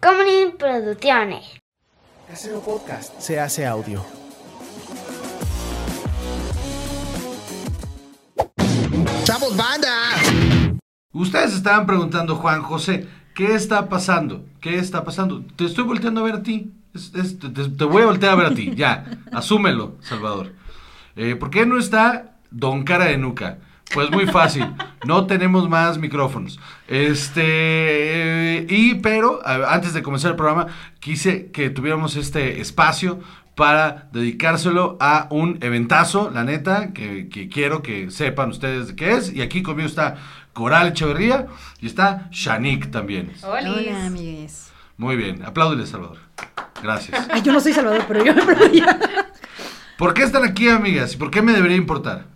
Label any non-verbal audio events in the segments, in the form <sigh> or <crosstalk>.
Comedy Producciones. Casero Podcast se hace audio. ¡Chavos, banda! Ustedes estaban preguntando, Juan José, ¿qué está pasando? ¿Qué está pasando? Te estoy volteando a ver a ti. Es- es- te, te- te voy a voltear a ver a ti. Ya, asúmelo, Salvador. Eh, ¿Por qué no está Don Cara de Nuca? Pues muy fácil, no tenemos más micrófonos. Este, y pero antes de comenzar el programa, quise que tuviéramos este espacio para dedicárselo a un eventazo, la neta, que, que quiero que sepan ustedes de qué es. Y aquí conmigo está Coral Echeverría y está Shanik también. Hola, amigues. Muy bien, apláudele, Salvador. Gracias. Ay, yo no soy Salvador, pero yo me aplaudía. ¿Por qué están aquí, amigas? ¿Y por qué me debería importar?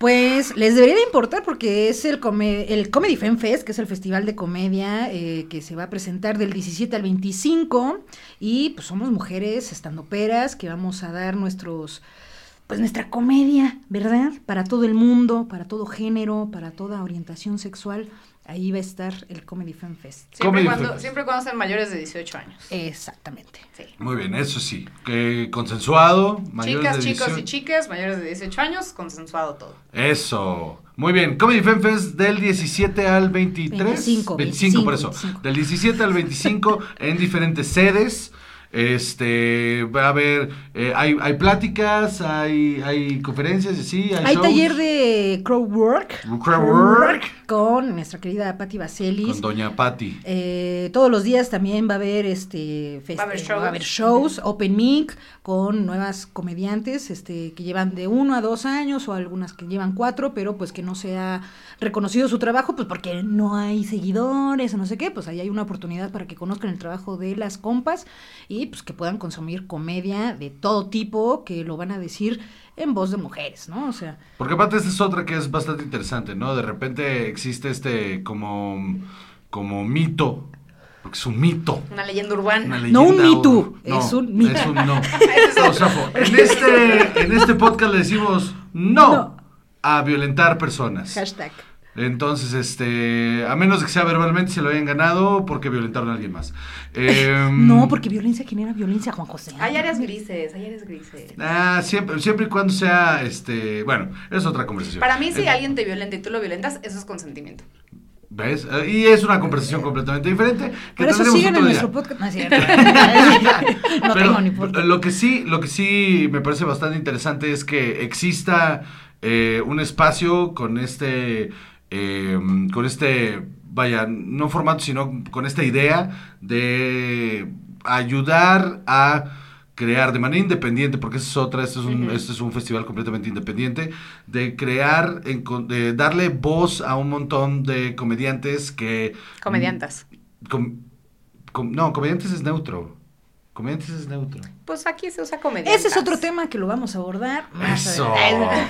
Pues les debería de importar porque es el, el Comedy Fan Fest, que es el festival de comedia eh, que se va a presentar del 17 al 25. Y pues somos mujeres estandoperas que vamos a dar nuestros, pues nuestra comedia, ¿verdad? Para todo el mundo, para todo género, para toda orientación sexual. Ahí va a estar el Comedy Fan Fest. Siempre Comedy y, cuando, Fest. siempre cuando sean mayores de 18 años. Exactamente. Sí. Muy bien, eso sí. Que consensuado, mayores Chicas, de chicos 18. y chicas mayores de 18 años, consensuado todo. Eso. Muy bien. Comedy Fan Fest del 17 al 23. 25, 25, por 25, eso. 25. Del 17 al 25 en diferentes sedes. Este, va a haber, eh, hay, hay pláticas, hay, hay conferencias, y sí, hay, Hay shows. taller de crowdwork. Crowdwork. Con nuestra querida Patti Vaselis. Con Doña Patti. Eh, todos los días también va a haber este fest- Va a haber shows. haber shows, open mic con nuevas comediantes este que llevan de uno a dos años o algunas que llevan cuatro pero pues que no se ha reconocido su trabajo pues porque no hay seguidores o no sé qué pues ahí hay una oportunidad para que conozcan el trabajo de las compas y pues que puedan consumir comedia de todo tipo que lo van a decir en voz de mujeres no o sea Porque aparte esta es otra que es bastante interesante, ¿no? De repente existe este como, como mito, porque es un mito. Una leyenda urbana. Una No un leyenda Me Too, ur- es un mito. Es un no. <laughs> No, Safo, en, este, en este podcast le decimos no, No. a violentar personas. hashtag Entonces, este, a menos de que sea verbalmente se lo hayan ganado porque violentaron a alguien más. Em, <laughs> no porque violencia genera violencia Juan José Hay áreas grises, hay áreas grises. Ah, siempre, siempre y cuando sea, este, bueno, es otra conversación. Para mí, si Eh, alguien te violenta y tú lo violentas, eso es consentimiento. ¿Ves? Eh, Y es una conversación completamente diferente. Que Por eso sigan en nuestro podcast. No es cierto. <laughs> <laughs> no Pero tengo ni podcast. lo que sí, lo que sí me parece bastante interesante es que exista eh, un espacio con este, eh, con este, vaya, no formato, sino con esta idea de ayudar a crear de manera independiente, porque esa es otra, este es un, este es un festival completamente independiente, de crear, de darle voz a un montón de comediantes que... Comediantas. com- com- no, comediantes es neutro. Comediantes es neutro. Pues aquí se usa comediantas. Ese es otro tema que lo vamos a abordar más Eso. adelante.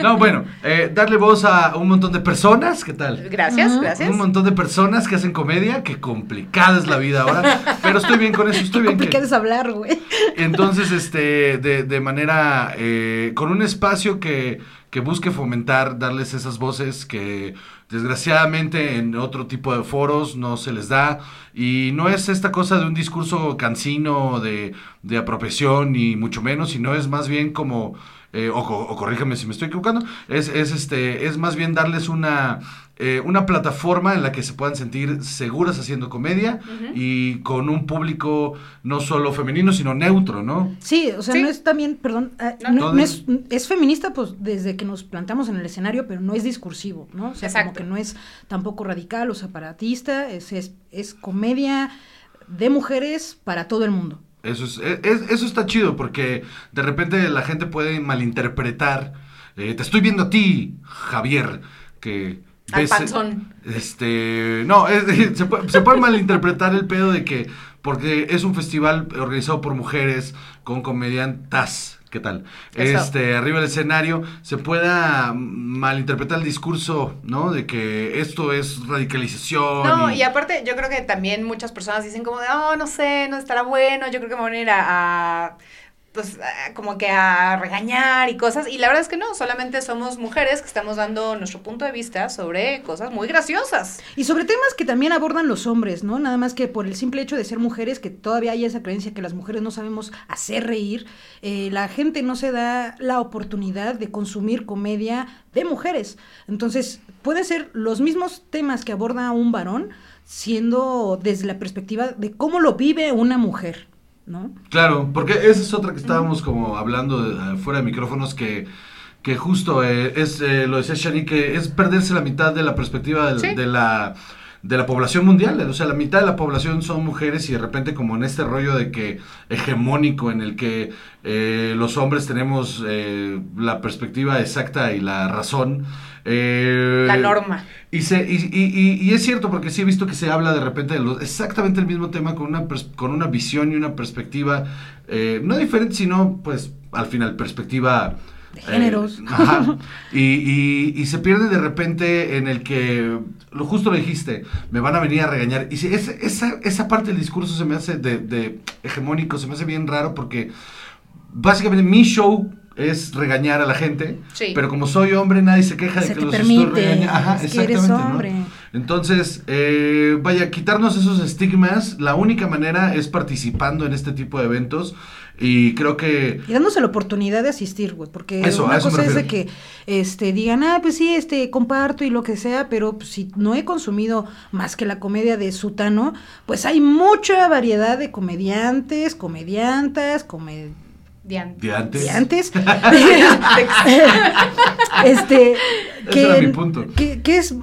No, bueno, eh, darle voz a un montón de personas, ¿qué tal? Gracias, gracias. Un montón de personas que hacen comedia, que complicada es la vida ahora, pero estoy bien con eso, estoy bien. Complicado que- es hablar, güey. entonces, este, de, de manera, eh, con un espacio que, que busque fomentar, darles esas voces que desgraciadamente en otro tipo de foros no se les da. Y no es esta cosa de un discurso cansino de, de apropiación, ni mucho menos, sino es más bien como, eh, o, o corríjame si me estoy equivocando, es, es, este, es más bien darles una... eh, una plataforma en la que se puedan sentir seguras haciendo comedia y con un público no solo femenino, sino neutro, ¿no? Sí, o sea, Sí. no es también, perdón, ah, No, es, es feminista pues desde que nos plantamos en el escenario, pero no es discursivo, ¿no? O sea, como que no es tampoco radical o separatista, es, es, es comedia de mujeres para todo el mundo. Eso, es, e- es- eso está chido porque de repente la gente puede malinterpretar. eh, te estoy viendo a ti, Javier, que... Al panzón. Este, no, es- se, puede, se puede malinterpretar el pedo de que, porque es un festival organizado por mujeres con comediantas, ¿qué tal? Eso. Este, arriba del escenario, se pueda malinterpretar el discurso, ¿no? De que esto es radicalización. No, y aparte, yo creo que también muchas personas dicen como de, oh, no sé, no estará bueno, yo creo que me van a ir a, a pues, como que a regañar y cosas. Y la verdad es que no, solamente somos mujeres que estamos dando nuestro punto de vista sobre cosas muy graciosas. Y sobre temas que también abordan los hombres, ¿no? Nada más que por el simple hecho de ser mujeres, que todavía hay esa creencia que las mujeres no sabemos hacer reír, eh, la gente no se da la oportunidad de consumir comedia de mujeres. Entonces, pueden ser los mismos temas que aborda un varón, siendo desde la perspectiva de cómo lo vive una mujer, ¿no? Claro, porque esa es otra que estábamos como hablando de- fuera de micrófonos que, que justo eh, es, eh, lo decía Shani, que es perderse la mitad de la perspectiva del- Sí. de la de la población mundial, o sea, la mitad de la población son mujeres y de repente como en este rollo de que hegemónico en el que eh, los hombres tenemos eh, la perspectiva exacta y la razón. Eh, La norma. y, se, y, y- y- y es cierto, porque sí he visto que se habla de repente de los, exactamente el mismo tema con una, pers- con una visión y una perspectiva, eh, no diferente, sino pues al final perspectiva... De géneros. eh, ajá. <laughs> y, y- y se pierde de repente en el que, lo justo lo dijiste, me van a venir a regañar. Y si esa, esa, esa parte del discurso se me hace de, de hegemónico, se me hace bien raro porque básicamente mi show es regañar a la gente, Sí. pero como soy hombre nadie se queja de que los permite, estoy regañando. Ajá, es que eres exactamente, ¿no? hombre. Entonces, eh, vaya, quitarnos esos estigmas, la única manera es participando en este tipo de eventos y creo que... Y dándose la oportunidad de asistir, güey, porque Eso, una eso cosa es de que este digan, ah, pues sí, este comparto y lo que sea, pero pues, si no he consumido más que la comedia de Sutano, pues hay mucha variedad de comediantes, comediantas, comediantes. Dian. De antes. <laughs> <laughs> este Ese era mi punto. que, que es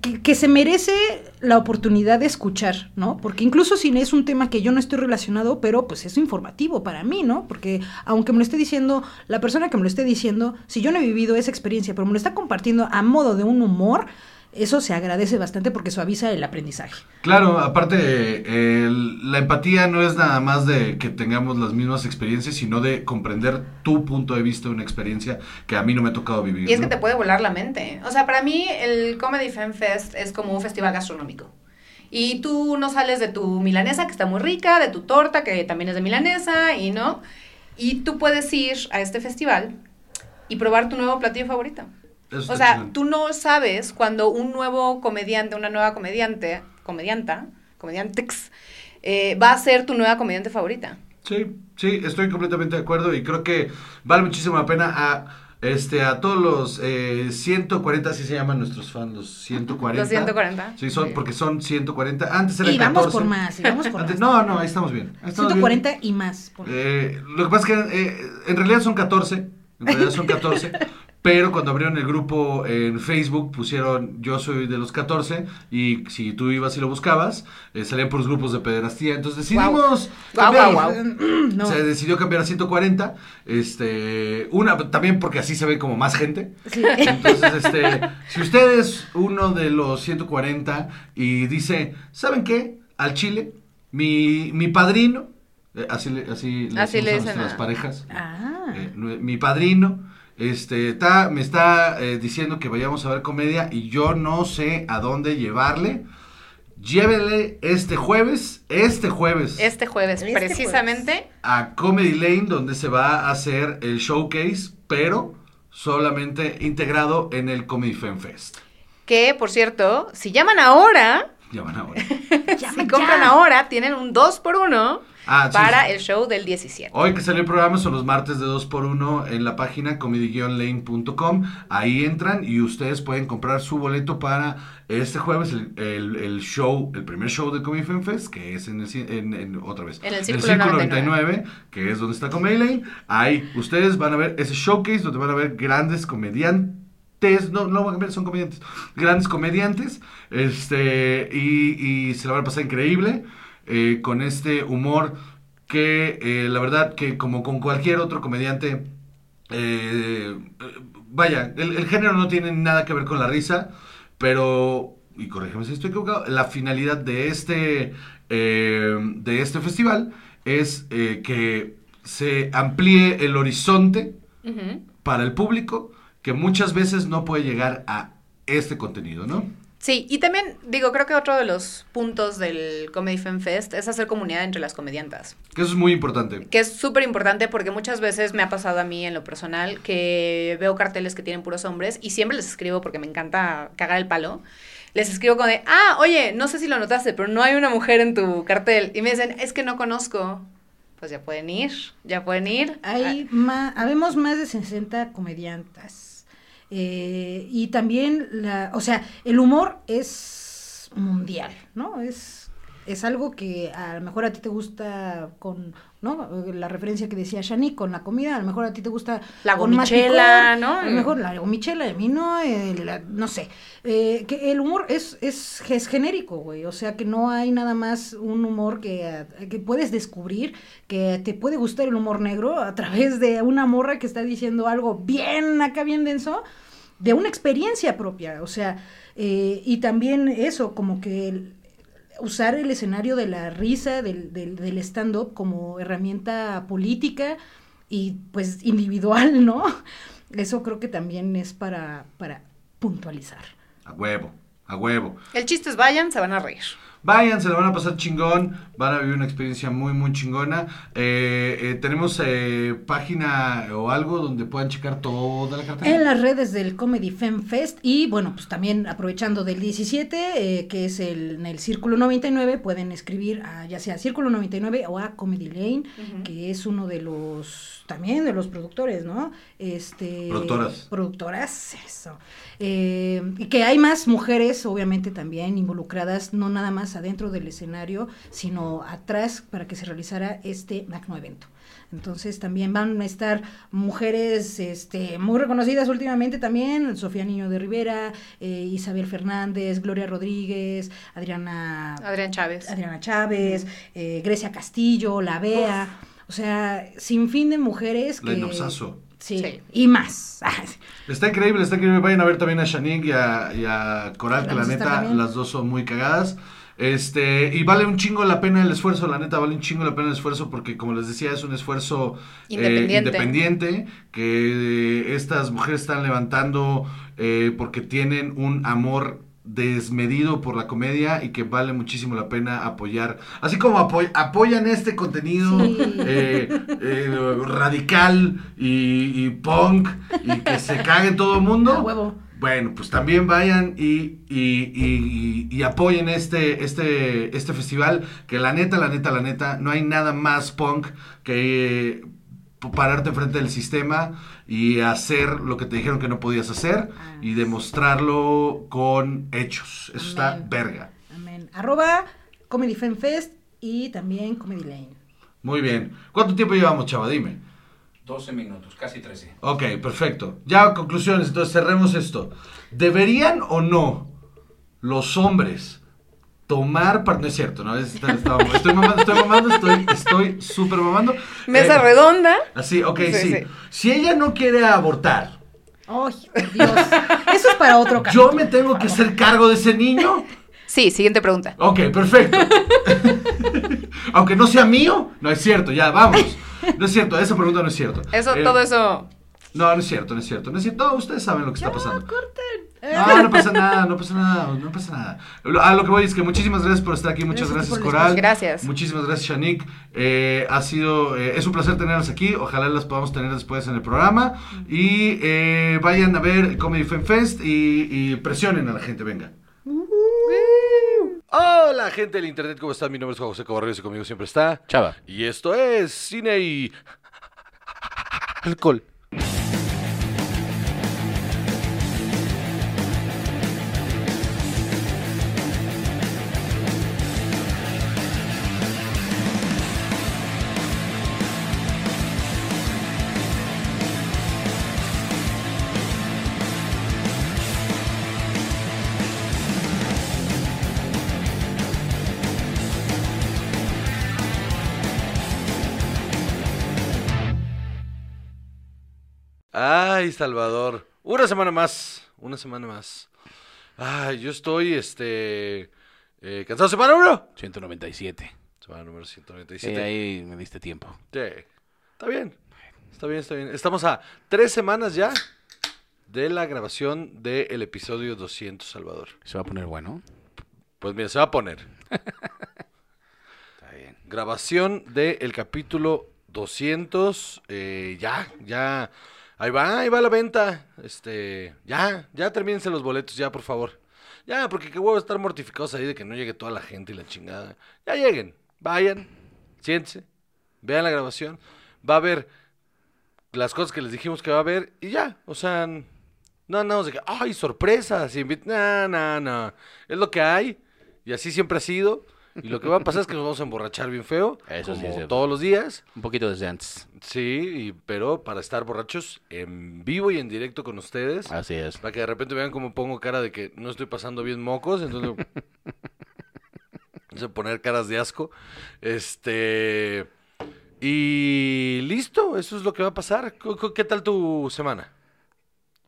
que, que se merece la oportunidad de escuchar, ¿no? Porque incluso si es un tema que yo no estoy relacionado, pero pues es informativo para mí, ¿no? Porque aunque me lo esté diciendo, la persona que me lo esté diciendo, si yo no he vivido esa experiencia, pero me lo está compartiendo a modo de un humor, eso se agradece bastante porque suaviza el aprendizaje. Claro, aparte, el- la empatía no es nada más de que tengamos las mismas experiencias, sino de comprender tu punto de vista de una experiencia que a mí no me ha tocado vivir. Y es que te puede volar la mente. O sea, para mí el Comedy Fan Fest es como un festival gastronómico. Y tú no sales de tu milanesa, que está muy rica, de tu torta, que también es de milanesa, y no. Y tú puedes ir a este festival y probar tu nuevo platillo favorito. Eso O sea, chido. tú no sabes cuando un nuevo comediante, una nueva comediante, comedianta, comediantex, eh, va a ser tu nueva comediante favorita. Sí, sí, estoy completamente de acuerdo y creo que vale muchísimo la pena a este a todos los eh, 140 así se llaman nuestros fans, los 140. Los 140. Sí, son Sí. porque son 140. Antes eran Y vamos 14. por más, y vamos por Antes- más. no, no, ahí estamos bien. ahí estamos bien. 140 y más. por- Eh, lo que pasa es que eh, en realidad son 14. En realidad son 14. pero cuando abrieron el grupo en Facebook pusieron yo soy de los 14 y si tú ibas y lo buscabas, eh, salían por los grupos de pederastía. Entonces decidimos cambiar. <clears throat> no. Se decidió cambiar a 140. Este, una también porque así se ve como más gente. Sí. Entonces, <laughs> este, si usted es uno de los 140 y dice, ¿saben qué? Al Chile, mi, mi padrino, eh, así le, así le Así le a dicen nuestras a- parejas, Ah. eh, mi padrino, este, está, me está eh, diciendo que vayamos a ver comedia y yo no sé a dónde llevarle. Llévele este jueves, este jueves, Este jueves, Este precisamente. a Comedy Lane, donde se va a hacer el showcase, pero solamente integrado en el Comedy Fan Fest. Que, por cierto, si llaman ahora, <laughs> Ya van ahora. si compran ahora, tienen un 2 por 1 Ah, para sí. el show del 17. Hoy que salió el programa son los martes de 2x1 en la página comedy-lane.com. Ahí entran y ustedes pueden comprar su boleto para este jueves, el, el- el show, el primer show de Comedy Fan Fest, que es en el, en, en- otra vez, En el Círculo 99, que es donde está Comedy Lane. Ahí ustedes van a ver ese showcase donde van a ver grandes comediantes. No, no ver, son comediantes. Grandes comediantes. Este, y, y se la van a pasar increíble. eh, con este humor que eh, la verdad que como con cualquier otro comediante, eh, vaya, el, el género no tiene nada que ver con la risa, pero, y corrígeme si estoy equivocado, la finalidad de este, de este festival es que se amplíe el horizonte para el público que muchas veces no puede llegar a este contenido, ¿no? Sí, y también digo, creo que otro de los puntos del Comedy Fan Fest es hacer comunidad entre las comediantas. Que eso es muy importante. Que es súper importante porque muchas veces me ha pasado a mí en lo personal que veo carteles que tienen puros hombres y siempre les escribo porque me encanta cagar el palo. Les escribo con de, ah, oye, no sé si lo notaste, pero no hay una mujer en tu cartel. Y me dicen, es que no conozco. Pues ya pueden ir, ya pueden ir. Hay más, habemos más de 60 comediantas. Eh, y también, la, o sea, el humor es mundial, ¿no? Es, es algo que a lo mejor a ti te gusta con, ¿no? La referencia que decía Shani con la comida, a lo mejor a ti te gusta La gomichela, ¿no? A lo mejor la gomichela, a mí no, eh, la- no sé. Eh, que el humor es, es, es genérico, güey. O sea, que no hay nada más un humor que, eh, que puedes descubrir, que te puede gustar el humor negro a través de una morra que está diciendo algo bien acá, bien denso, de una experiencia propia. O sea, eh, y también eso, como que el- usar el escenario de la risa, del, del, del stand-up como herramienta política y pues individual, ¿no? Eso creo que también es para, para puntualizar. A huevo, a huevo. El chiste es vayan, se van a reír. Vayan, se la van a pasar chingón, van a vivir una experiencia muy, muy chingona. Eh, eh, tenemos eh, página o algo donde puedan checar toda la cartera. En las redes del Comedy Fem Fest y bueno, pues también aprovechando del 17, eh, que es el, en el Círculo 99, pueden escribir a ya sea Círculo 99 o a Comedy Lane, que es uno de los, también de los productores, ¿no? Este, Productoras. Productoras, eso. Eh, y que hay más mujeres, obviamente, también involucradas, no nada más adentro del escenario, sino atrás para que se realizara este magno evento. Entonces también van a estar mujeres este, muy reconocidas últimamente también, Sofía Niño de Rivera, eh, Isabel Fernández, Gloria Rodríguez, Adriana, Adrián Chávez. Adriana Chávez, eh, Grecia Castillo, La Bea, o sea, sin fin de mujeres La que... Sí, Sí. y más. <laughs> Está increíble, está increíble. Vayan a ver también a Shanik y a, y a Coral, que la neta, las dos son muy cagadas. Este, y vale un chingo la pena el esfuerzo, la neta, vale un chingo la pena el esfuerzo porque, como les decía, es un esfuerzo eh, Independiente. independiente que eh, estas mujeres están levantando eh, porque tienen un amor desmedido por la comedia y que vale muchísimo la pena apoyar. Así como apoy- apoyan este contenido Sí. eh, eh, radical y, y punk y que se cague todo el mundo. Huevo. Bueno, pues también vayan y, y, y- apoyen este, este, este festival, que la neta, la neta, la neta, no hay nada más punk que eh, pararte enfrente del sistema y hacer lo que te dijeron que no podías hacer y demostrarlo con hechos. Eso está verga. Amén. Arroba Comedy Fem Fest y también Comedy Lane. Muy bien. ¿Cuánto tiempo llevamos, chava? Dime. 12 minutos, casi 13. Ok, perfecto. Ya conclusiones, entonces cerremos esto. ¿Deberían o no los hombres tomar parte? No es cierto, ¿no? Es- está- está- estoy mamando, estoy mamando, estoy estoy súper mamando. Mesa Eh, redonda. Así, ok, Sí, sí, sí. Si ella no quiere abortar, ¡Ay, por Dios! Eso es para otro ¿yo capítulo. me tengo que hacer cargo de ese niño? Sí, siguiente pregunta. Ok, perfecto. <laughs> Aunque no sea mío, no es cierto, ya, vamos. No es cierto, esa pregunta no es cierto. Eso, Eh, todo eso. No, no es cierto, no es cierto. No es cierto, No, ustedes saben lo que está pasando. corten. No, no pasa nada, no pasa nada, no pasa nada. A lo que voy es que muchísimas gracias por estar aquí, muchas Gracias gracias, Coral. Gracias. Muchísimas gracias, Shanik. Eh, ha sido, eh, es un placer tenerlas aquí, ojalá las podamos tener después en el programa. Y eh, vayan a ver Comedy Fan Fest y, y presionen a la gente, venga. Hola gente del internet, ¿cómo están? Mi nombre es Juan José Cabarrero y conmigo siempre está Chava. Y esto es Cine y... Alcohol. Ay, Salvador. Una semana más. Una semana más. Ay, yo estoy, este... eh, ¿Cansado semana 1? 197. Semana número Sí, 197. ahí me diste tiempo. Sí. Está bien. Está bien, está bien. Estamos a tres semanas ya de la grabación del episodio 200, Salvador. Se va a poner bueno. Pues mira, se va a poner. <laughs> Está bien. Grabación del capítulo 200. eh, ya, ya. Ahí va, ahí va la venta. Este, ya, ya termínense los boletos, ya, por favor. Ya, porque qué huevo estar mortificados ahí de que no llegue toda la gente y la chingada. Ya lleguen, vayan, siéntense, vean la grabación. Va a haber las cosas que les dijimos que va a haber y ya. O sea, no andamos de que, ay, sorpresas. invi-". No, no, no. Es lo que hay y así siempre ha sido. Y lo que va a pasar es que nos vamos a emborrachar bien feo, Eso sí como es cierto. todos los días. Un poquito desde antes. Sí, y- pero para estar borrachos en vivo y en directo con ustedes. Así es. Para que de repente vean cómo pongo cara de que no estoy pasando bien mocos, entonces... <laughs> Poner caras de asco. Este... Y listo, eso es lo que va a pasar. ¿Qué- qué- ¿Qué tal tu semana?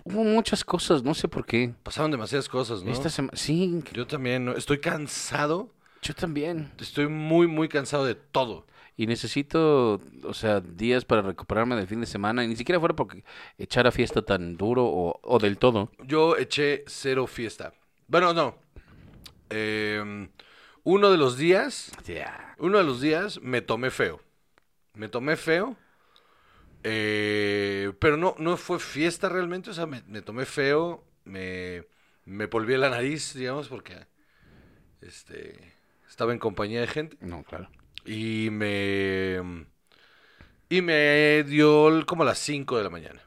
Hubo muchas cosas, no sé por qué. Pasaron demasiadas cosas, ¿no? Esta semana, sí, Yo también, ¿no? estoy cansado. Yo también. Estoy muy, muy cansado de todo. Y necesito, o sea, días para recuperarme del fin de semana. Y ni siquiera fuera porque echar a fiesta tan duro o, o del todo. Yo eché cero fiesta. Bueno, no. Em, uno de los días Ya. Uno de los días me tomé feo. Me tomé feo. eh, pero no, no fue fiesta realmente. O sea, me, me tomé feo. Me, me polvié la nariz, digamos, porque este, estaba en compañía de gente. No, claro. Y me. Y me dio como las 5 de la mañana.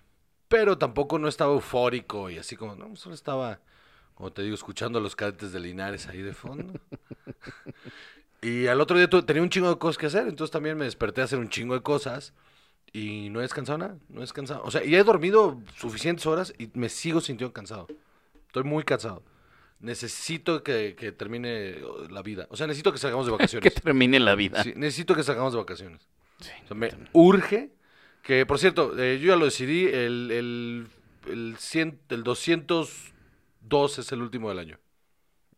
Pero tampoco no estaba eufórico y así como. No, solo estaba, como te digo, escuchando a los cadetes de Linares ahí de fondo. <laughs> y al otro día tenía un chingo de cosas que hacer. Entonces también me desperté a hacer un chingo de cosas. Y no he descansado nada. No he descansado. O sea, y he dormido suficientes horas y me sigo sintiendo cansado. Estoy muy cansado. Necesito que, que termine la vida. O sea, necesito que salgamos de <laughs> Que vacaciones. termine la vida. Sí, necesito que salgamos de vacaciones. Sí, O sea, me urge que, por cierto, eh, yo ya lo decidí, el, el, el, 100 el 202 es el último del año.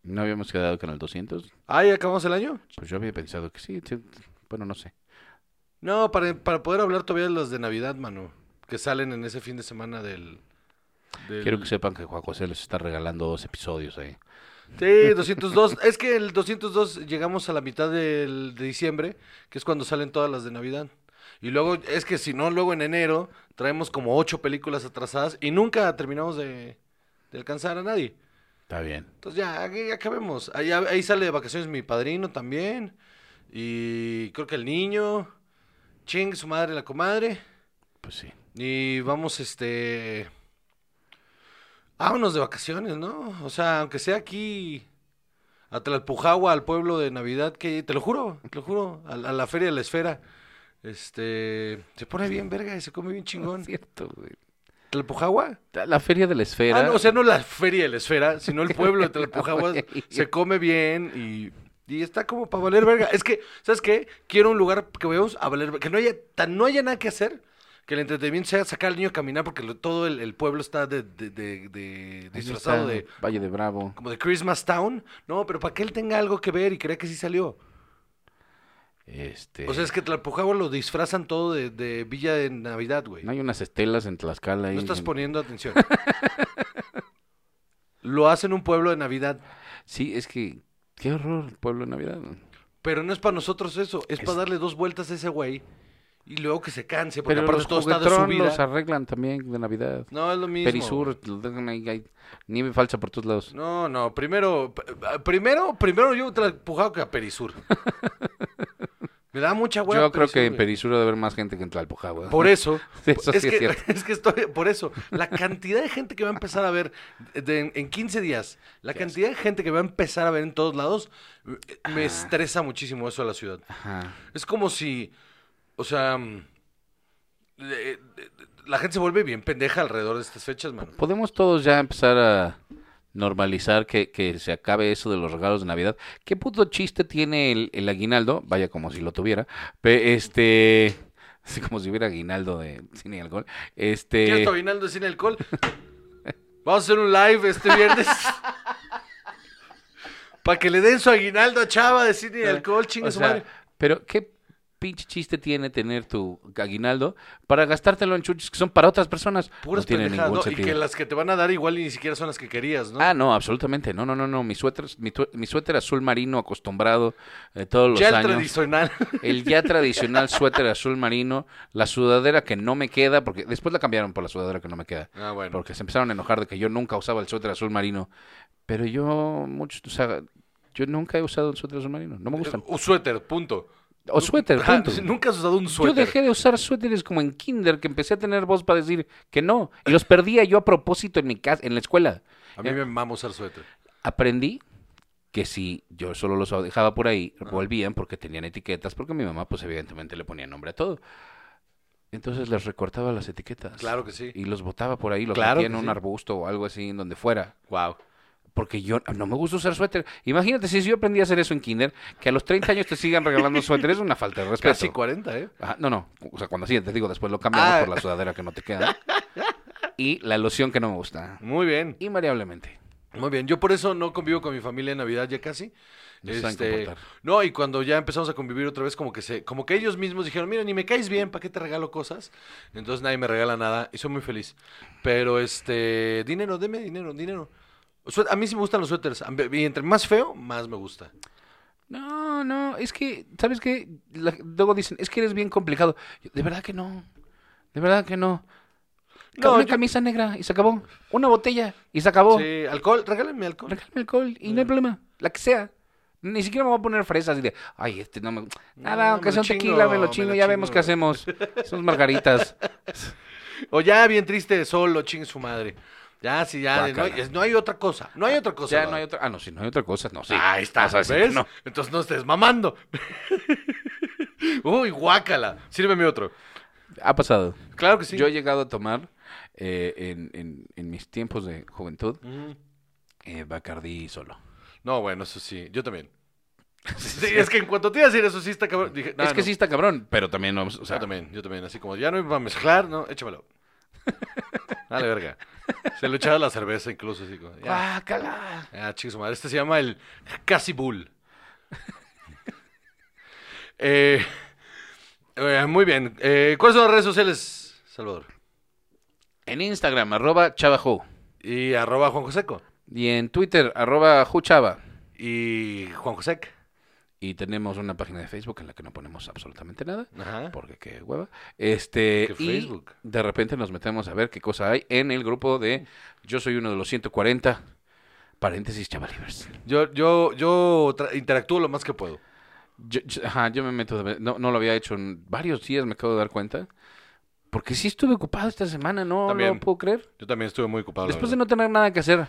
¿No habíamos quedado con el 200? Ah, ¿ya acabamos el año? Pues yo había pensado que sí. sí. Bueno, no sé. No, para, para poder hablar todavía de los de Navidad, mano, que salen en ese fin de semana del... del- Quiero que sepan que Juan José les está regalando dos episodios ahí. Sí, 202. es que el 202 llegamos a la mitad del, de diciembre, que es cuando salen todas las de Navidad. Y luego, es que si no, luego en enero traemos como ocho películas atrasadas y nunca terminamos de, de alcanzar a nadie. Está bien. Entonces ya, aquí acabemos. Ahí, ahí sale de vacaciones mi padrino también. Y creo que el niño. Ching, su madre, la comadre. Pues sí. Y vamos, este. Vámonos de vacaciones, ¿no? O sea, aunque sea aquí. A Tlalpujagua, al pueblo de Navidad, que te lo juro, te lo juro, a, a la feria de la esfera. Este. Se pone bien verga y se come bien chingón. <laughs> Cierto, güey. ¿Tlalpujagua? La feria de la esfera. Ah, no, o sea, no la feria de la esfera, sino el pueblo de Tlalpujagua <laughs> Güey. se come bien y, y está como para valer verga. Es que, ¿sabes qué? Quiero un lugar que vayamos a valer verga, que no haya, tan, no haya nada que hacer, que el entretenimiento sea sacar al niño a caminar porque lo- todo el, el pueblo está de, de- de- de- Ahí disfrazado está, de Valle de Bravo. como de Christmas Town. No, pero para que él tenga algo que ver y crea que sí salió. Este. O sea, es que Tlalpujagua lo disfrazan todo de, de Villa de Navidad, güey. No hay unas estelas en Tlaxcala ahí. No estás en- poniendo atención. <laughs> lo hacen un pueblo de Navidad. Sí, es que. Qué horror, pueblo de Navidad. Pero no es para nosotros eso, es, Es- para darle dos vueltas a ese güey y luego que se canse, porque Pero aparte los todo está de los arreglan también de Navidad. No, es lo mismo. Perisur, lo dejan ahí, hay nieve falsa por todos lados. No, no, primero, primero, primero yo la empujado que a Perisur. <laughs> Me da mucha hueva. Yo creo que en. Perisur debe haber más gente que en Tlalpujagua. Por eso, <laughs> Eso es, sí es que, cierto. <laughs> es que estoy, por eso, la cantidad de gente que va a empezar a ver de- en, en 15 días, la cantidad de gente que va a empezar a ver en todos lados, eh, me estresa muchísimo eso a la ciudad. Ajá. Es como si, o sea, mm, eh, la gente se vuelve bien pendeja alrededor de estas fechas, mano. Podemos todos ya empezar a normalizar que, que se acabe eso de los regalos de Navidad. ¿Qué puto chiste tiene el, el aguinaldo? Vaya, como si lo tuviera. Pe- este. <laughs> Así como si hubiera aguinaldo de cine y alcohol. Este. ¿Quieres aguinaldo sin alcohol? <laughs> Vamos a hacer un live este viernes. <laughs> Para que le den su aguinaldo a Chava de cine y alcohol, chinga o su madre. Pero, ¿qué pinche chiste tiene tener tu aguinaldo para gastártelo en chuches que son para otras personas? Puras no tiene ningún ¿no? Y sentido. que las que te van a dar igual y ni siquiera son las que querías, ¿no? Ah, no, absolutamente. No, no, no, no. Mi suéter, mi, mi suéter azul marino acostumbrado eh, todos los ya el años. tradicional. El ya tradicional suéter azul marino, la sudadera que no me queda, porque después la cambiaron por la sudadera que no me queda. Ah, bueno. Porque se empezaron a enojar de que yo nunca usaba el suéter azul marino. Pero yo, muchos, o sea, yo nunca he usado el suéter azul marino. No me gustan. Un suéter, punto. O suéter, Ah, punto. Nunca has usado un Yo suéter. dejé de usar suéteres como en kinder, que empecé a tener voz para decir que no. Y los perdía yo a propósito en mi casa, en la escuela. A mí me mama usar suéter. aprendí que si yo solo los dejaba por ahí, volvían porque tenían etiquetas, porque mi mamá, pues evidentemente le ponía nombre a todo. Entonces les recortaba las etiquetas. Claro que sí. Y los botaba por ahí, los Claro metía en un sí. arbusto o algo así, en donde fuera. Wow. Porque yo no me gusta usar suéter. Imagínate si yo aprendí a hacer eso en kinder, que a los 30 años te sigan regalando suéter, es una falta de respeto. Casi 40, ¿eh? Ajá, no, no. O sea, cuando sí, te digo, después lo cambiamos Ah. por la sudadera que no te queda. <laughs> Y la loción que no me gusta. Muy bien. Invariablemente. Muy bien. Yo por eso no convivo con mi familia en Navidad ya casi. No Este, no, y cuando ya empezamos a convivir otra vez, como que se, como que ellos mismos dijeron, mira, ni me caes bien, ¿para qué te regalo cosas? Entonces nadie me regala nada y soy muy feliz. Pero este, dinero, deme dinero, dinero. A mí sí me gustan los suéteres. Y entre más feo, más me gusta. No, no, es que, ¿sabes qué? La- luego dicen, es que eres bien complicado. Yo, de verdad que no. De verdad que no. No, una yo- camisa negra y se acabó. Una botella y se acabó. Sí, alcohol, regálenme alcohol. Regálame alcohol y no hay problema. La que sea. Ni siquiera me voy a poner fresas y de, ay, este no me... Nada, me aunque sea un tequila, me lo chingo, ya vemos qué hacemos. Son margaritas. <laughs> O ya bien triste, solo, chingue su madre. Ya, sí, ya, no hay, no otra cosa. No hay otra cosa. ya no hay otra... Ah, no, si no hay otra cosa, no, sí. Ahí está, Vas a decir que ¿ves? no. Entonces no estés mamando. <laughs> Uy, guácala. Sírveme otro. Ha pasado. Claro que sí. Yo he llegado a tomar eh, en, en- en mis tiempos de juventud Mm. eh, Bacardí solo. No, bueno, eso sí. Yo también. <laughs> Sí, es que en cuanto te iba a decir eso, sí está cabrón. Dije, es que no. sí está cabrón, pero también no... O sea, yo también, yo también. Así como, ya no iba a mezclar, no, échamelo. <laughs> Dale, verga. Se lo echaba la cerveza incluso, así como. Ah, chicos, su madre. Este se llama el Casi Bull. <laughs> Eh, eh, muy bien. Eh, ¿Cuáles son las redes sociales, Salvador? En Instagram, arroba chavajo. Y arroba Juan Joseco. Y en Twitter, arroba juchava. Y Juan Josec. Y tenemos una página de Facebook en la que no ponemos absolutamente nada. Ajá. Porque qué hueva. Este, ¿Qué y Facebook? de repente nos metemos a ver qué cosa hay en el grupo de Yo soy uno de los 140. Paréntesis, chavalivers. Yo, yo, yo interactúo lo más que puedo. Yo, yo- ajá, yo me meto, de no, no lo había hecho en varios días, me acabo de dar cuenta. Porque sí estuve ocupado esta semana, no También. lo puedo creer. Yo también estuve muy ocupado. Después de no tener nada que hacer,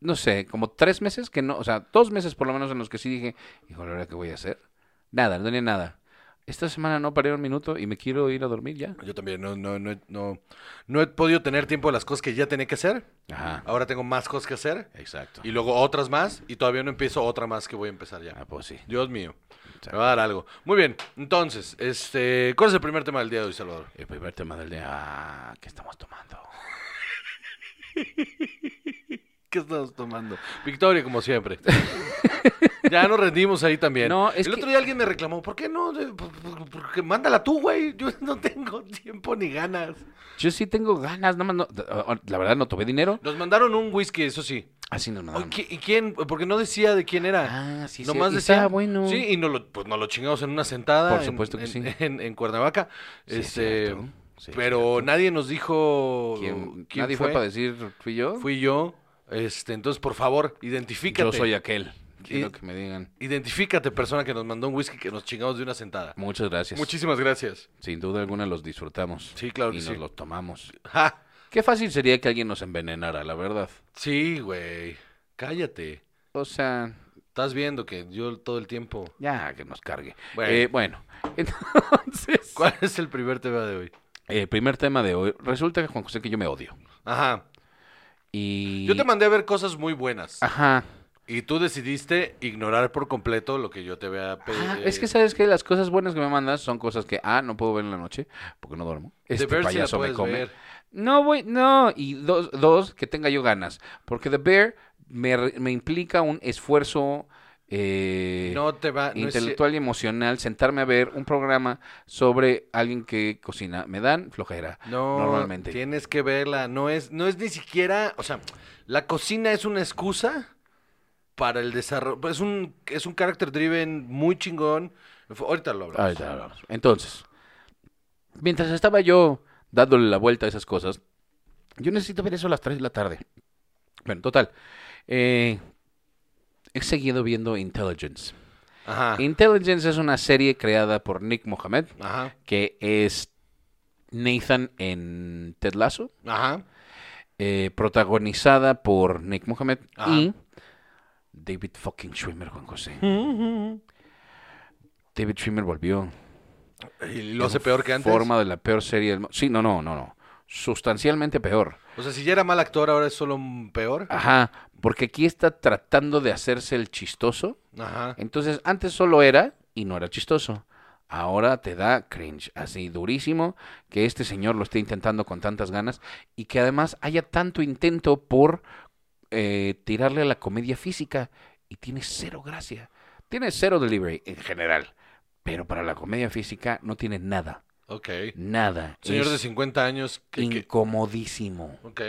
no sé, como tres meses que no, o sea, dos meses por lo menos en los que sí dije, híjole, ¿ahora qué voy a hacer? Nada, no tenía nada. Esta semana no paré un minuto y me quiero ir a dormir ya. Yo también no, no, no, no, no he podido tener tiempo de las cosas que ya tenía que hacer. Ajá, Ahora tengo más cosas que hacer. exacto. Y luego otras más. Y todavía no empiezo otra más que voy a empezar ya. Ah, pues sí. Dios mío. Me va a dar algo. Muy bien. Entonces, este, ¿cuál es el primer tema del día de hoy, Salvador? El primer tema del día, ah, ¿qué estamos tomando? <laughs> ¿Qué estamos tomando? Victoria, como siempre. <laughs> ya nos rendimos ahí también. No, es el que- otro día alguien me reclamó, ¿por qué no? Porque mándala tú, güey. Yo <laughs> no tengo tiempo ni ganas. Yo sí tengo ganas, nada más no, la verdad no tuve dinero. Nos mandaron un whisky, eso sí. Así nos Oye, mandaron. ¿qui- ¿Y quién? Porque no decía de quién era. Ah, sí, sí. Nomás decía. bueno. Sí, y nos lo, pues nos lo chingamos en una sentada. Por en- supuesto que en, sí. En, en Cuernavaca. Sí, este. Sí, pero nadie nos dijo ¿Quién, quién nadie fue? para decir, ¿fui yo? Fui yo. Este, entonces, por favor, identifícate. Yo soy aquel. Quiero que me digan. Identifícate, persona que nos mandó un whisky que nos chingamos de una sentada. Muchas gracias. Muchísimas gracias. Sin duda alguna los disfrutamos. Sí, claro Y que nos sí. los tomamos. Ja. Qué fácil sería que alguien nos envenenara, la verdad. Sí, güey. Cállate. O sea, Estás viendo que yo todo el tiempo. ya que nos cargue. Bueno. Eh, bueno, <laughs> entonces, ¿Cuál es el primer tema de hoy? el primer tema de hoy. Resulta que Juan José que yo me odio. Ajá. Y... Yo te mandé a ver cosas muy buenas. Ajá. Y tú decidiste ignorar por completo lo que yo te había pedido. Ah, es que sabes que las cosas buenas que me mandas son cosas que, ah, no puedo ver en la noche porque no duermo. Este Bear sí la payaso me puedes come. ver. No, voy, no. Y dos, dos, que tenga yo ganas. Porque The Bear me, me implica un esfuerzo eh, No te va. no es ci- intelectual y emocional sentarme a ver un programa sobre alguien que cocina. Me dan flojera. No, normalmente. tienes que verla. No es, no es ni siquiera, o sea, la cocina es una excusa para el desarrollo. Es un, es un character driven muy chingón. Ahorita lo hablamos. Ahorita hablamos. Entonces, mientras estaba yo dándole la vuelta a esas cosas, yo necesito ver eso a las 3 de la tarde. Bueno, total. eh, he seguido viendo Intelligence. Ajá. Intelligence es una serie creada por Nick Mohammed, Ajá. que es Nathan en Ted Lasso, Ajá. eh, protagonizada por Nick Mohammed Ajá. y David fucking Schwimmer, Juan José. <laughs> David Schwimmer volvió. Y lo hace peor que antes. Forma de la peor serie del mundo. Sí, no, no, no, no. Sustancialmente peor. O sea, si ya era mal actor, ahora es solo peor. Ajá, porque aquí está tratando de hacerse el chistoso. Ajá. Entonces, antes solo era y no era chistoso. Ahora te da cringe, así durísimo, que este señor lo esté intentando con tantas ganas y que además haya tanto intento por eh, tirarle a la comedia física y tiene cero gracia. Tiene cero delivery en general, pero para la comedia física no tiene nada, Ok. nada. Señor Es de 50 años. Que, que- incomodísimo. Ok.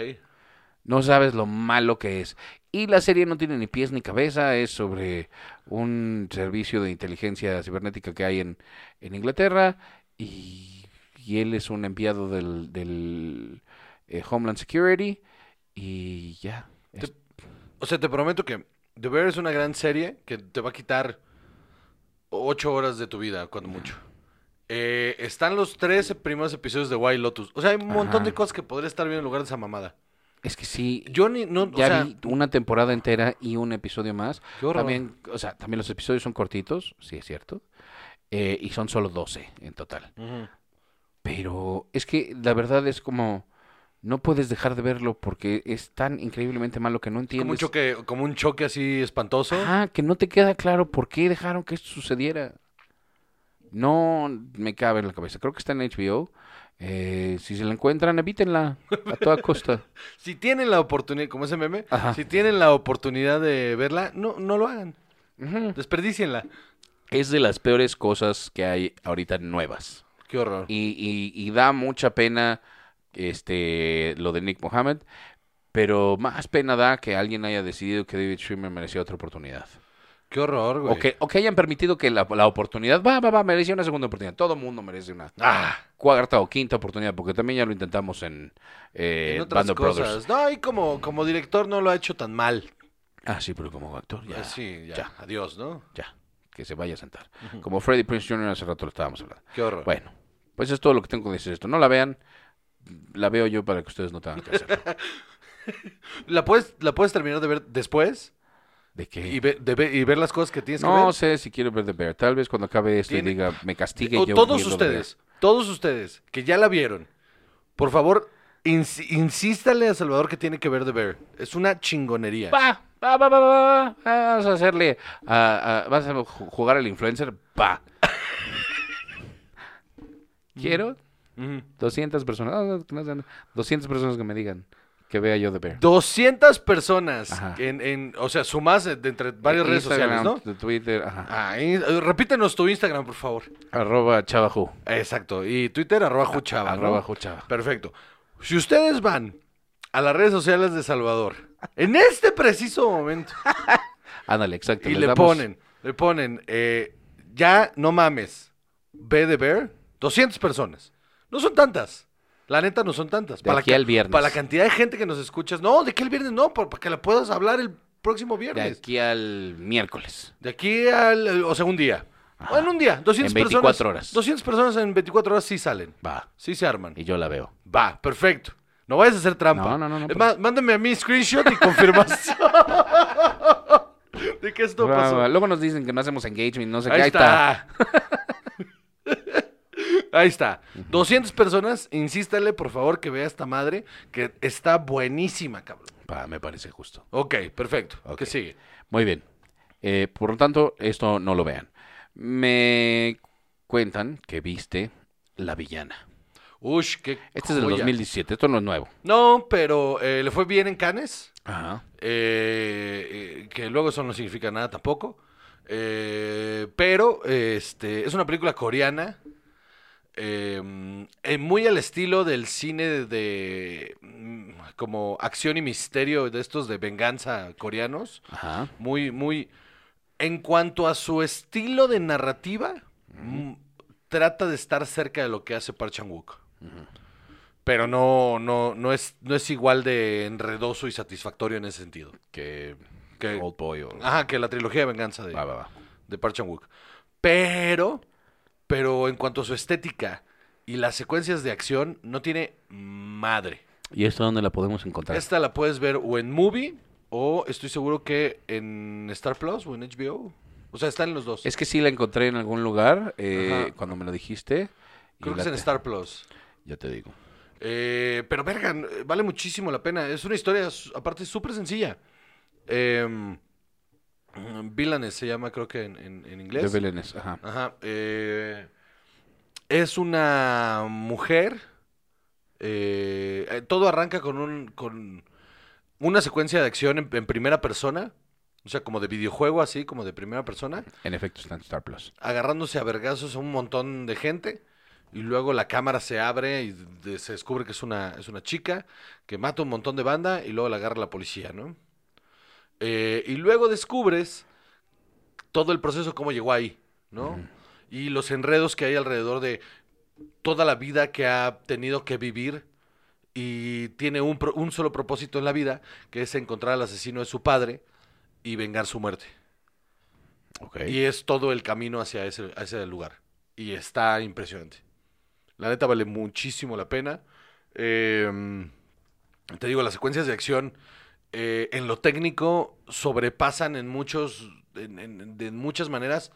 No sabes lo malo que es. Y la serie no tiene ni pies ni cabeza, es sobre un servicio de inteligencia cibernética que hay en, en Inglaterra y, y él es un enviado del, del eh, Homeland Security y ya. Es- O sea, te prometo que The Bear es una gran serie que te va a quitar ocho horas de tu vida, cuando mucho. Eh, están los tres primeros episodios de Wild Lotus. O sea, hay un montón Ajá. de cosas que podría estar viendo en lugar de esa mamada. Es que sí, Yo ni, no, o ya sea, vi una temporada entera y un episodio más. También, o sea, también los episodios son cortitos, sí es cierto, eh, y son solo 12 en total. Pero es que la verdad es como no puedes dejar de verlo porque es tan increíblemente malo que no como un entiendes. choque, como un choque así espantoso. Ajá, que no te queda claro por qué dejaron que esto sucediera. No me cabe en la cabeza. Creo que está en HBO. Eh, si se la encuentran, evítenla a toda costa. <laughs> Si tienen la oportunidad, como ese meme, Ajá. si tienen la oportunidad de verla, no, no lo hagan. Ujú. Desperdícienla. Es de las peores cosas que hay ahorita nuevas. Qué horror. Y, y- y da mucha pena este lo de Nick Mohammed, pero más pena da que alguien haya decidido que David Schwimmer merecía otra oportunidad. Qué horror, güey. O que, o que hayan permitido que la, la oportunidad, va, va, va, merecía una segunda oportunidad. Todo mundo merece una Ah, cuarta o quinta oportunidad, porque también ya lo intentamos en, eh, en otras Band of cosas. Brothers. No, y como, como director no lo ha hecho tan mal. Ah, sí, pero como actor, ya, Pues sí, ya. ya. Adiós, ¿no? ya, que se vaya a sentar. Como Freddie Prince Jr. hace rato lo estábamos hablando. Qué horror. Bueno, pues es todo lo que tengo que decir esto. No la vean, la veo yo para que ustedes no tengan que hacerlo. <laughs> ¿La puedes, ¿La puedes terminar de ver después? ¿De qué? Y, ve- de ve- y ver las cosas que tienes que No ver. sé si quiero ver The Bear. Tal vez cuando acabe esto y diga, me castigue O yo todos ustedes, todos ustedes que ya la vieron, por favor, ins- insístale a Salvador que tiene que ver The Bear. Es una chingonería. Va, va, va, va, va, va. Vamos a hacerle, a- a- vas a ju- jugar al influencer, va. <laughs> Quiero Ujú. 200 personas, no, no, no, no, 200 personas que me digan que vea yo The Bear. 200 personas, Ajá. en, en, o sea, sumas de entre varias redes sociales, ¿no? de Twitter, ajá. Ah, eh, repítenos tu Instagram, por favor. Arroba chavajú. Exacto. Y Twitter, arroba juchava, ¿no? Arroba juchava. Perfecto. Si ustedes van a las redes sociales de Salvador, en este preciso momento, <laughs> Ándale, exacto. y le damos- ponen, le ponen, eh, ya no mames, ve de Bear, 200 personas. No son tantas. La neta no son tantas. De aquí la, al viernes. Para la cantidad de gente que nos escuchas. No, de qué el viernes no, para, que la puedas hablar el próximo De viernes. aquí al miércoles. De aquí al, o sea, un día. Ajá. Bueno, un día, 200 En 24 personas. horas. 200 personas en 24 horas sí salen. Va. Sí se arman. Y yo la veo. Va, perfecto. No vayas a hacer trampa. No, no, no, no, Es pero- más, mándame a mí screenshot y confirmación. <laughs> de que esto pasó. Luego nos dicen que no hacemos engagement, no sé qué. Ahí está. está. <laughs> Ahí está. 200 personas, insístale, por favor, que vea esta madre, que está buenísima, cabrón. Me parece justo. Ok, perfecto. Ok. ¿Qué sigue? Muy bien. Eh, por lo tanto, esto no lo vean. Me cuentan que viste La Villana. Ush, qué Este es del joya. 2017, esto no es nuevo. No, pero eh, le fue bien en Cannes. Ajá. eh, eh, que luego eso no significa nada tampoco. Eh, pero este es una película coreana. Eh, eh, muy al estilo del cine de, de, mm, como acción y misterio de estos de venganza coreanos. Ajá. Muy, muy. En cuanto a su estilo de narrativa, mm, trata de estar cerca de lo que hace Park Chan-wook. Pero no, no, no, es, no es igual de enredoso y satisfactorio en ese sentido. Que, Que- Old Boy o... Ajá, que la trilogía de venganza de, Va, va, va. de Park Chan-wook. Pero, pero en cuanto a su estética y las secuencias de acción, no tiene madre. ¿Y esta dónde la podemos encontrar? Esta la puedes ver o en Movie o estoy seguro que en Star Plus o en HBO. O sea, están en los dos. Es que sí la encontré en algún lugar eh, cuando me lo dijiste. Creo que es en Star Plus. Ya te digo. Eh, pero, verga, vale muchísimo la pena. Es una historia, aparte, súper sencilla. Eh, Villanes se llama, creo que en, en- en De inglés. Belénes, ajá. Ajá. eh, es una mujer. eh, eh, todo arranca con un con una secuencia de acción en, en primera persona. O sea, como de videojuego, así, como de primera persona. En efecto está en Star Plus. Agarrándose a vergazos a un montón de gente. Y luego la cámara se abre y de- se descubre que es una, es una chica que mata un montón de banda y luego la agarra la policía, ¿no? Eh, y luego descubres todo el proceso, cómo llegó ahí, ¿no? Y los enredos que hay alrededor de toda la vida que ha tenido que vivir y tiene un, pro- un solo propósito en la vida, que es encontrar al asesino de su padre y vengar su muerte. Ok. Y es todo el camino hacia ese, lugar. Y está impresionante. La neta vale muchísimo la pena. Eh, te digo, las secuencias de acción eh, en lo técnico sobrepasan en muchos, en, en- de muchas maneras.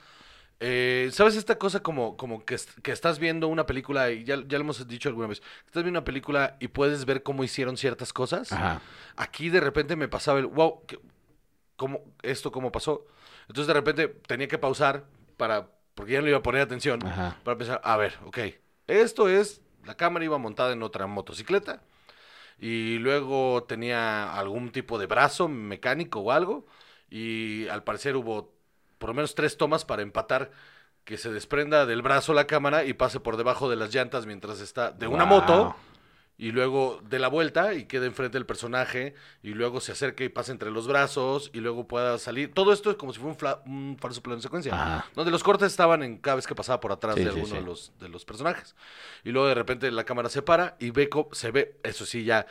Eh, ¿Sabes esta cosa como, como que, est- que estás viendo una película y ya, ya lo hemos dicho alguna vez? Estás viendo una película y puedes ver cómo hicieron ciertas cosas. Ajá. Aquí de repente me pasaba el, wow, ¿qué- ¿cómo, ¿esto cómo pasó? Entonces de repente tenía que pausar para, porque ya no le iba a poner atención, Ajá. para pensar, a ver, ok, esto es, la cámara iba montada en otra motocicleta y luego tenía algún tipo de brazo mecánico o algo y al parecer hubo por lo menos tres tomas para empatar que se desprenda del brazo la cámara y pase por debajo de las llantas mientras está de una Wow. moto y luego de la vuelta y quede enfrente del personaje y luego se acerque y pase entre los brazos y luego pueda salir. Todo esto es como si fuera un, un falso plano de secuencia. Ajá. Donde los cortes estaban en cada vez que pasaba por atrás Sí, de alguno sí. de, los, de los personajes. Y luego de repente la cámara se para y ve se ve, eso sí, ya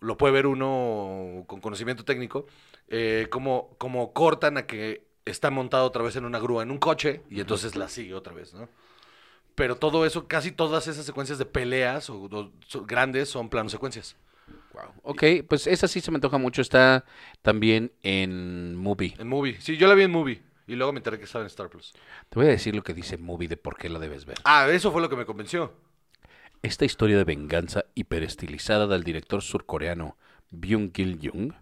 lo puede ver uno con conocimiento técnico, eh, como, como cortan a que está montado otra vez en una grúa, en un coche, y entonces la sigue otra vez, ¿no? Pero todo eso, casi todas esas secuencias de peleas o, grandes son planos secuencias. Ok, pues esa sí se me antoja mucho. Está también en Movie. En Movie. Sí, yo la vi en Movie. Y luego me enteré que estaba en Star Plus. Te voy a decir lo que dice Movie de por qué la debes ver. Ah, eso fue lo que me convenció. Esta historia de venganza hiperestilizada del director surcoreano Byung Gil Jung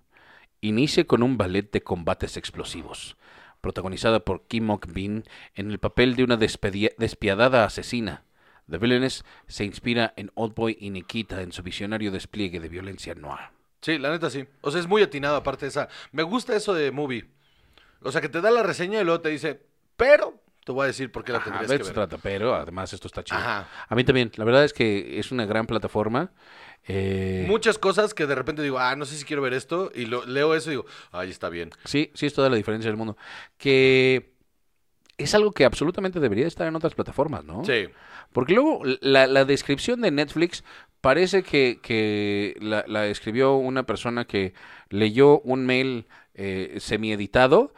inicia con un ballet de combates explosivos, protagonizada por Kim Ok Bin en el papel de una despiadada asesina. The Villainess se inspira en Oldboy y Nikita en su visionario despliegue de violencia noir. Sí, la neta sí. O sea, es muy atinado aparte de esa. Me gusta eso de Movie. O sea, que te da la reseña y luego te dice, pero te voy a decir por qué la Ajá, tendrías que ver. trata, pero además esto está chido. Ajá. A mí también, la verdad es que es una gran plataforma. Eh, Muchas cosas que de repente digo, ah, no sé si quiero ver esto. Y lo, leo eso y digo, ay, está bien. Sí, sí es toda la diferencia del mundo. Que es algo que absolutamente debería estar en otras plataformas, ¿no? Sí. Porque luego la, la descripción de Netflix parece que, que la, la escribió una persona que leyó un mail eh, semi-editado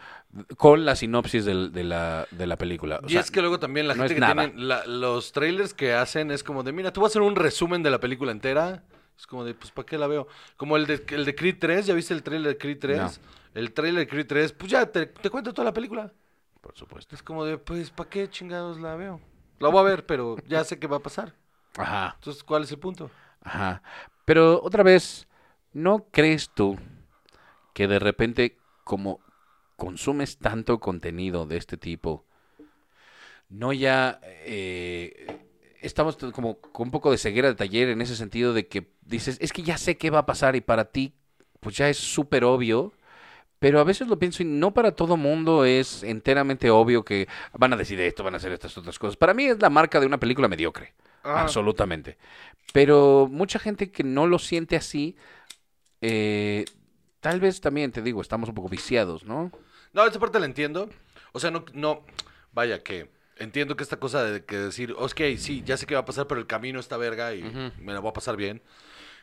con la sinopsis del- de, la, de la película. O y sea, es que luego también la no gente que nada. tiene la- los trailers que hacen es como de, mira, tú vas a hacer un resumen de la película entera. Es como de, pues, ¿para qué la veo? Como el de, el de Creed 3, ¿ya viste el trailer de Creed 3? No. El trailer de Creed 3, pues ya te, te cuento toda la película. Por supuesto. Es como de, pues, ¿para qué chingados la veo? La voy a ver, pero ya sé qué va a pasar. Ajá. Entonces, ¿cuál es el punto? Ajá. Pero otra vez, ¿no crees tú que de repente, como consumes tanto contenido de este tipo, no ya eh, estamos como con un poco de ceguera de taller en ese sentido de que dices, es que ya sé qué va a pasar y para ti, pues ya es súper obvio Pero a veces lo pienso y no para todo mundo es enteramente obvio que van a decir esto, van a hacer estas otras cosas. Para mí es la marca de una película mediocre. Ah. Absolutamente. Pero mucha gente que no lo siente así, eh, tal vez también, te digo, estamos un poco viciados, ¿no? No, esa parte la entiendo. O sea, no, no, vaya que entiendo que esta cosa de que decir, ok, sí, ya sé que va a pasar, pero el camino está verga y me la voy a pasar bien.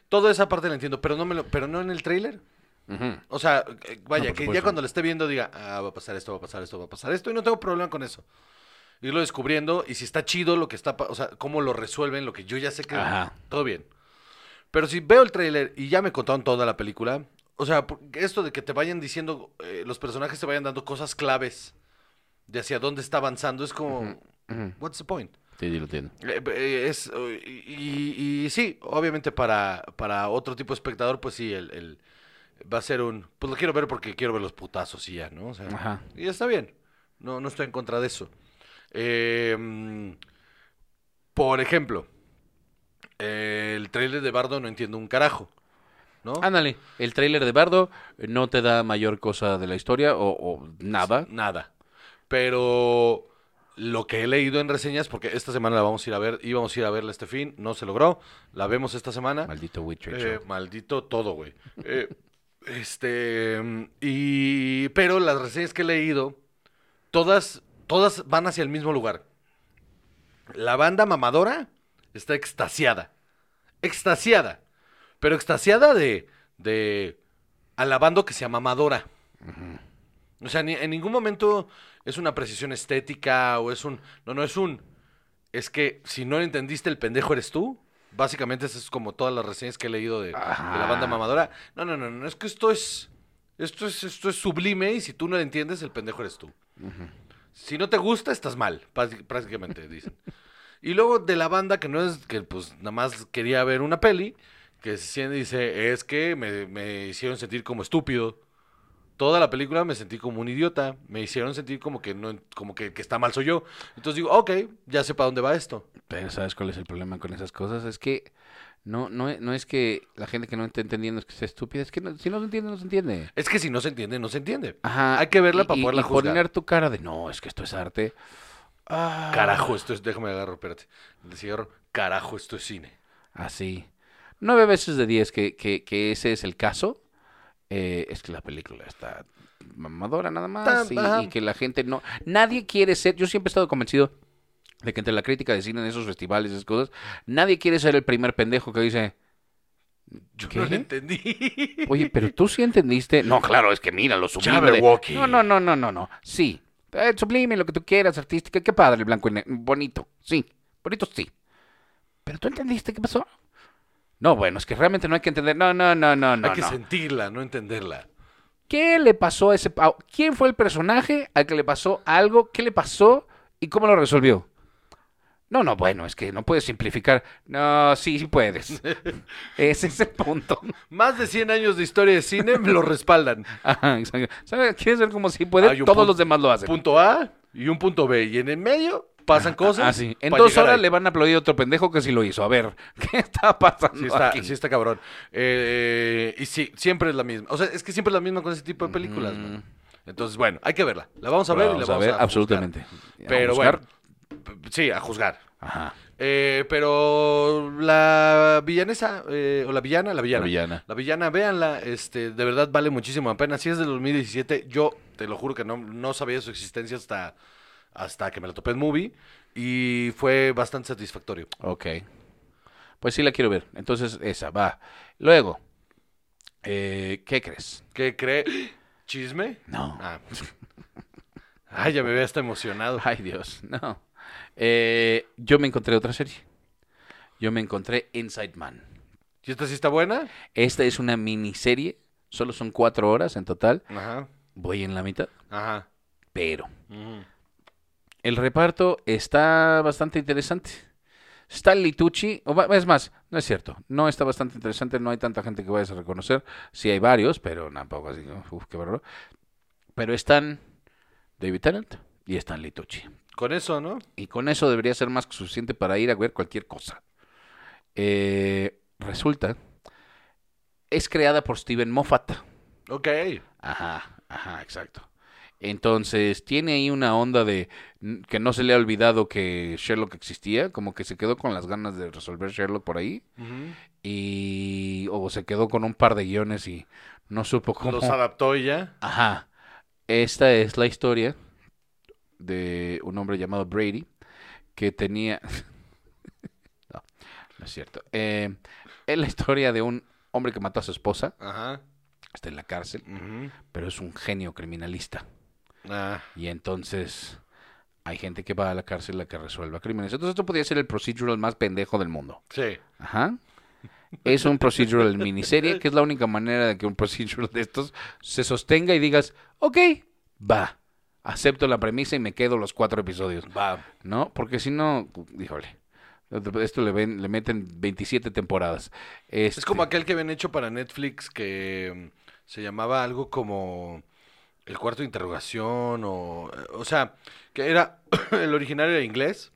Toda esa parte la entiendo, pero no me lo, pero no en el tráiler. Ujú. O sea, eh, vaya, No, que ya cuando lo esté viendo diga, ah, va a pasar esto, va a pasar esto, va a pasar esto, y no tengo problema con eso. Irlo descubriendo, y si está chido lo que está, o sea, cómo lo resuelven, lo que yo ya sé que Ajá. todo bien. Pero si veo el tráiler y ya me contaron toda la película, o sea, esto de que te vayan diciendo, eh, los personajes te vayan dando cosas claves de hacia dónde está avanzando, es como, what's the point? Sí, sí, lo entiendo. Eh, eh, es, y, sí, obviamente para, para otro tipo de espectador, pues sí, el, el- va a ser un... Pues lo quiero ver porque quiero ver los putazos y ya, ¿no? O sea, Ajá. Y está bien, no, no estoy en contra de eso. Eh, por ejemplo, el trailer de Bardo no entiendo un carajo, ¿no? Ándale, el tráiler de Bardo no te da mayor cosa de la historia o, o nada. Nada. Pero lo que he leído en reseñas, porque esta semana la vamos a ir a ver, íbamos a ir a verla este fin, no se logró, la vemos esta semana. Maldito Witcher. Eh, maldito todo, güey. Eh, este. Y. Pero las reseñas que he leído, todas, todas van hacia el mismo lugar. La banda mamadora está extasiada. Extasiada. Pero extasiada de. de. alabando que sea mamadora. O sea, ni- en ningún momento es una precisión estética o es un. No, no, es un. Es que si no entendiste el pendejo eres tú. Básicamente, eso es como todas las reseñas que he leído de, de la banda mamadora. No, no, no, no, es que esto es. Esto es, esto es sublime y si tú no lo entiendes, el pendejo eres tú. Si no te gusta, estás mal, prá- prácticamente, dicen. Y luego de la banda que no es, que pues nada más quería ver una peli, que se siente y dice, es que me, me hicieron sentir como estúpido. Toda la película me sentí como un idiota, me hicieron sentir como que no, como que, que está mal soy yo. Entonces digo, ok, ya sé para dónde va esto. Pero ¿sabes cuál es el problema con esas cosas? Es que no, no, no es que la gente que no está entendiendo es que sea estúpida, es que no- si no se entiende, no se entiende. Es que si no se entiende, no se entiende. Ajá. Hay que verla y- para poderla y juzgar. poner tu cara de, no, es que esto es arte. Ah, Carajo, esto es, déjame agarro, espérate. El cigarro, carajo, esto es cine. Así. Nueve veces de diez que, que, que ese es el caso, eh, es que la película está mamadora nada más y, que la gente no... Nadie quiere ser... Yo siempre he estado convencido de que entre la crítica de cine en esos festivales y esas cosas, nadie quiere ser el primer pendejo que dice... Yo ¿Qué? no lo entendí. Oye, pero tú sí entendiste. No, claro, es que mira lo sublime. de-. No, no, no, no, no, no. Sí. Eh, sublime, lo que tú quieras, artística. Qué padre el blanco y negro. Bonito. Sí. Bonito, sí. Pero tú entendiste qué pasó. No, bueno, es que realmente no hay que entender. No, no, no, no, no. Hay que no. sentirla, no entenderla. ¿Qué le pasó a ese? ¿Quién fue el personaje al que le pasó algo? ¿Qué le pasó? ¿Y cómo lo resolvió? No, no, bueno, es que no puedes simplificar. No, sí, sí puedes. <laughs> Ese es el punto. Más de 100 años de historia de cine me lo respaldan. <laughs> Ajá, exacto. ¿Sabes? ¿Quieres ver cómo sí puede? Todos punto- los demás lo hacen. Punto A y un punto B. Y en el medio pasan cosas. Ah, sí. En dos horas ahí. le van a aplaudir a otro pendejo que sí lo hizo. A ver, <laughs> ¿qué está pasando Sí está, aquí? sí está cabrón. Eh, y sí, siempre es la misma. O sea, es que siempre es la misma con ese tipo de películas, man. Entonces, bueno, hay que verla. La vamos a ver y la Vamos a ver, juzgar. absolutamente. A Pero bueno, sí, a juzgar. Ajá. Eh, pero la villanesa, eh, o la villana, la villana. La villana. La villana, véanla, este, de verdad vale muchísimo la pena. Si es del 2017, yo te lo juro que no, no sabía su existencia hasta, hasta que me la topé en movie y fue bastante satisfactorio. Ok. Pues sí la quiero ver. Entonces, esa, va. Luego, eh, ¿qué crees? ¿Qué cree? ¿Chisme? No. Ah. <laughs> Ay, ya me había hasta emocionado. Ay, Dios, no. Eh, yo me encontré otra serie. Yo me encontré Inside Man. ¿Y esta sí está buena? Esta es una miniserie. Solo son cuatro horas en total. Ajá, Voy en la mitad. ajá. Pero. El reparto está bastante interesante. Stanley Tucci, o es más, no es cierto, no está bastante interesante, no hay tanta gente que vayas a reconocer. Sí hay varios, pero tampoco así, uf, qué bárbaro. Pero están David Tennant y Stanley Tucci. Con eso, ¿no? Y con eso debería ser más que suficiente para ir a ver cualquier cosa. Eh, resulta, es creada por Steven Moffat. Ok. Ajá. Ajá, exacto. Entonces, tiene ahí una onda de que no se le ha olvidado que Sherlock existía, como que se quedó con las ganas de resolver Sherlock por ahí, y o se quedó con un par de guiones y no supo cómo. Los adaptó y ya. Ajá. Esta es la historia de un hombre llamado Brady que tenía... <laughs> no, no es cierto. Eh, es la historia de un hombre que mató a su esposa, Ajá. está en la cárcel, pero es un genio criminalista. Ah, Y entonces hay gente que va a la cárcel a que resuelva crímenes. Entonces esto podría ser el procedural más pendejo del mundo. sí. Ajá. Es un procedural <laughs> miniserie, que es la única manera de que un procedural de estos se sostenga y digas, ok, va, acepto la premisa y me quedo los cuatro episodios. Va. ¿No? Porque si no, híjole, esto le, ven, le meten 27 temporadas. Es como Este, aquel que habían hecho para Netflix que mm, se llamaba algo como El cuarto de interrogación o... O sea, que era... <coughs> el original era inglés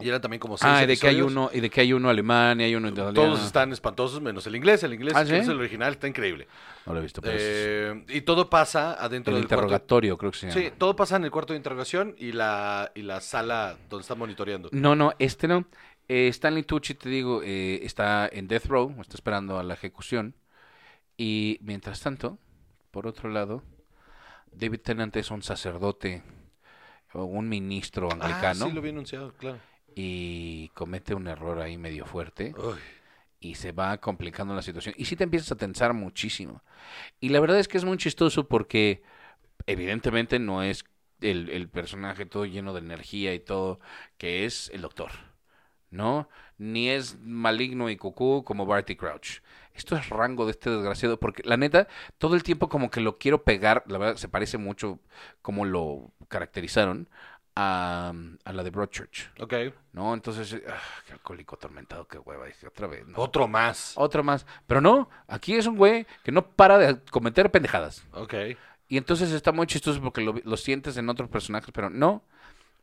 y era también como seis Ah, y de que hay uno, y de que hay uno alemán y hay uno italiano. Todos están espantosos menos el inglés. El inglés, ¿Ah, sí? es el original, está increíble. No lo he visto, pero es Eh, y todo pasa adentro el del cuarto. interrogatorio, creo que se llama. Sí, todo pasa en el cuarto de interrogación y la, y la sala donde está monitoreando. No, no, este no. Eh, Stanley Tucci, te digo, eh, está en Death Row, está esperando a la ejecución. Y mientras tanto, por otro lado, David Tennant es un sacerdote o un ministro Ah, anglicano sí, lo había anunciado, claro. y comete un error ahí medio fuerte Uy. y se va complicando la situación. Y sí te empiezas a tensar muchísimo. Y la verdad es que es muy chistoso porque evidentemente no es el, el personaje todo lleno de energía y todo, que es el doctor. ¿No? Ni es maligno y cucú como Barty Crouch. Esto es rango de este desgraciado, porque la neta, todo el tiempo como que lo quiero pegar, la verdad se parece mucho como lo caracterizaron a, a la de Broadchurch. Ok. ¿No? Entonces, ah, qué alcohólico atormentado, qué hueva, dije otra vez. ¿no? Otro más. Otro más. Pero no, aquí es un güey que no para de cometer pendejadas. Ok. Y entonces está muy chistoso porque lo, lo sientes en otros personajes, pero no.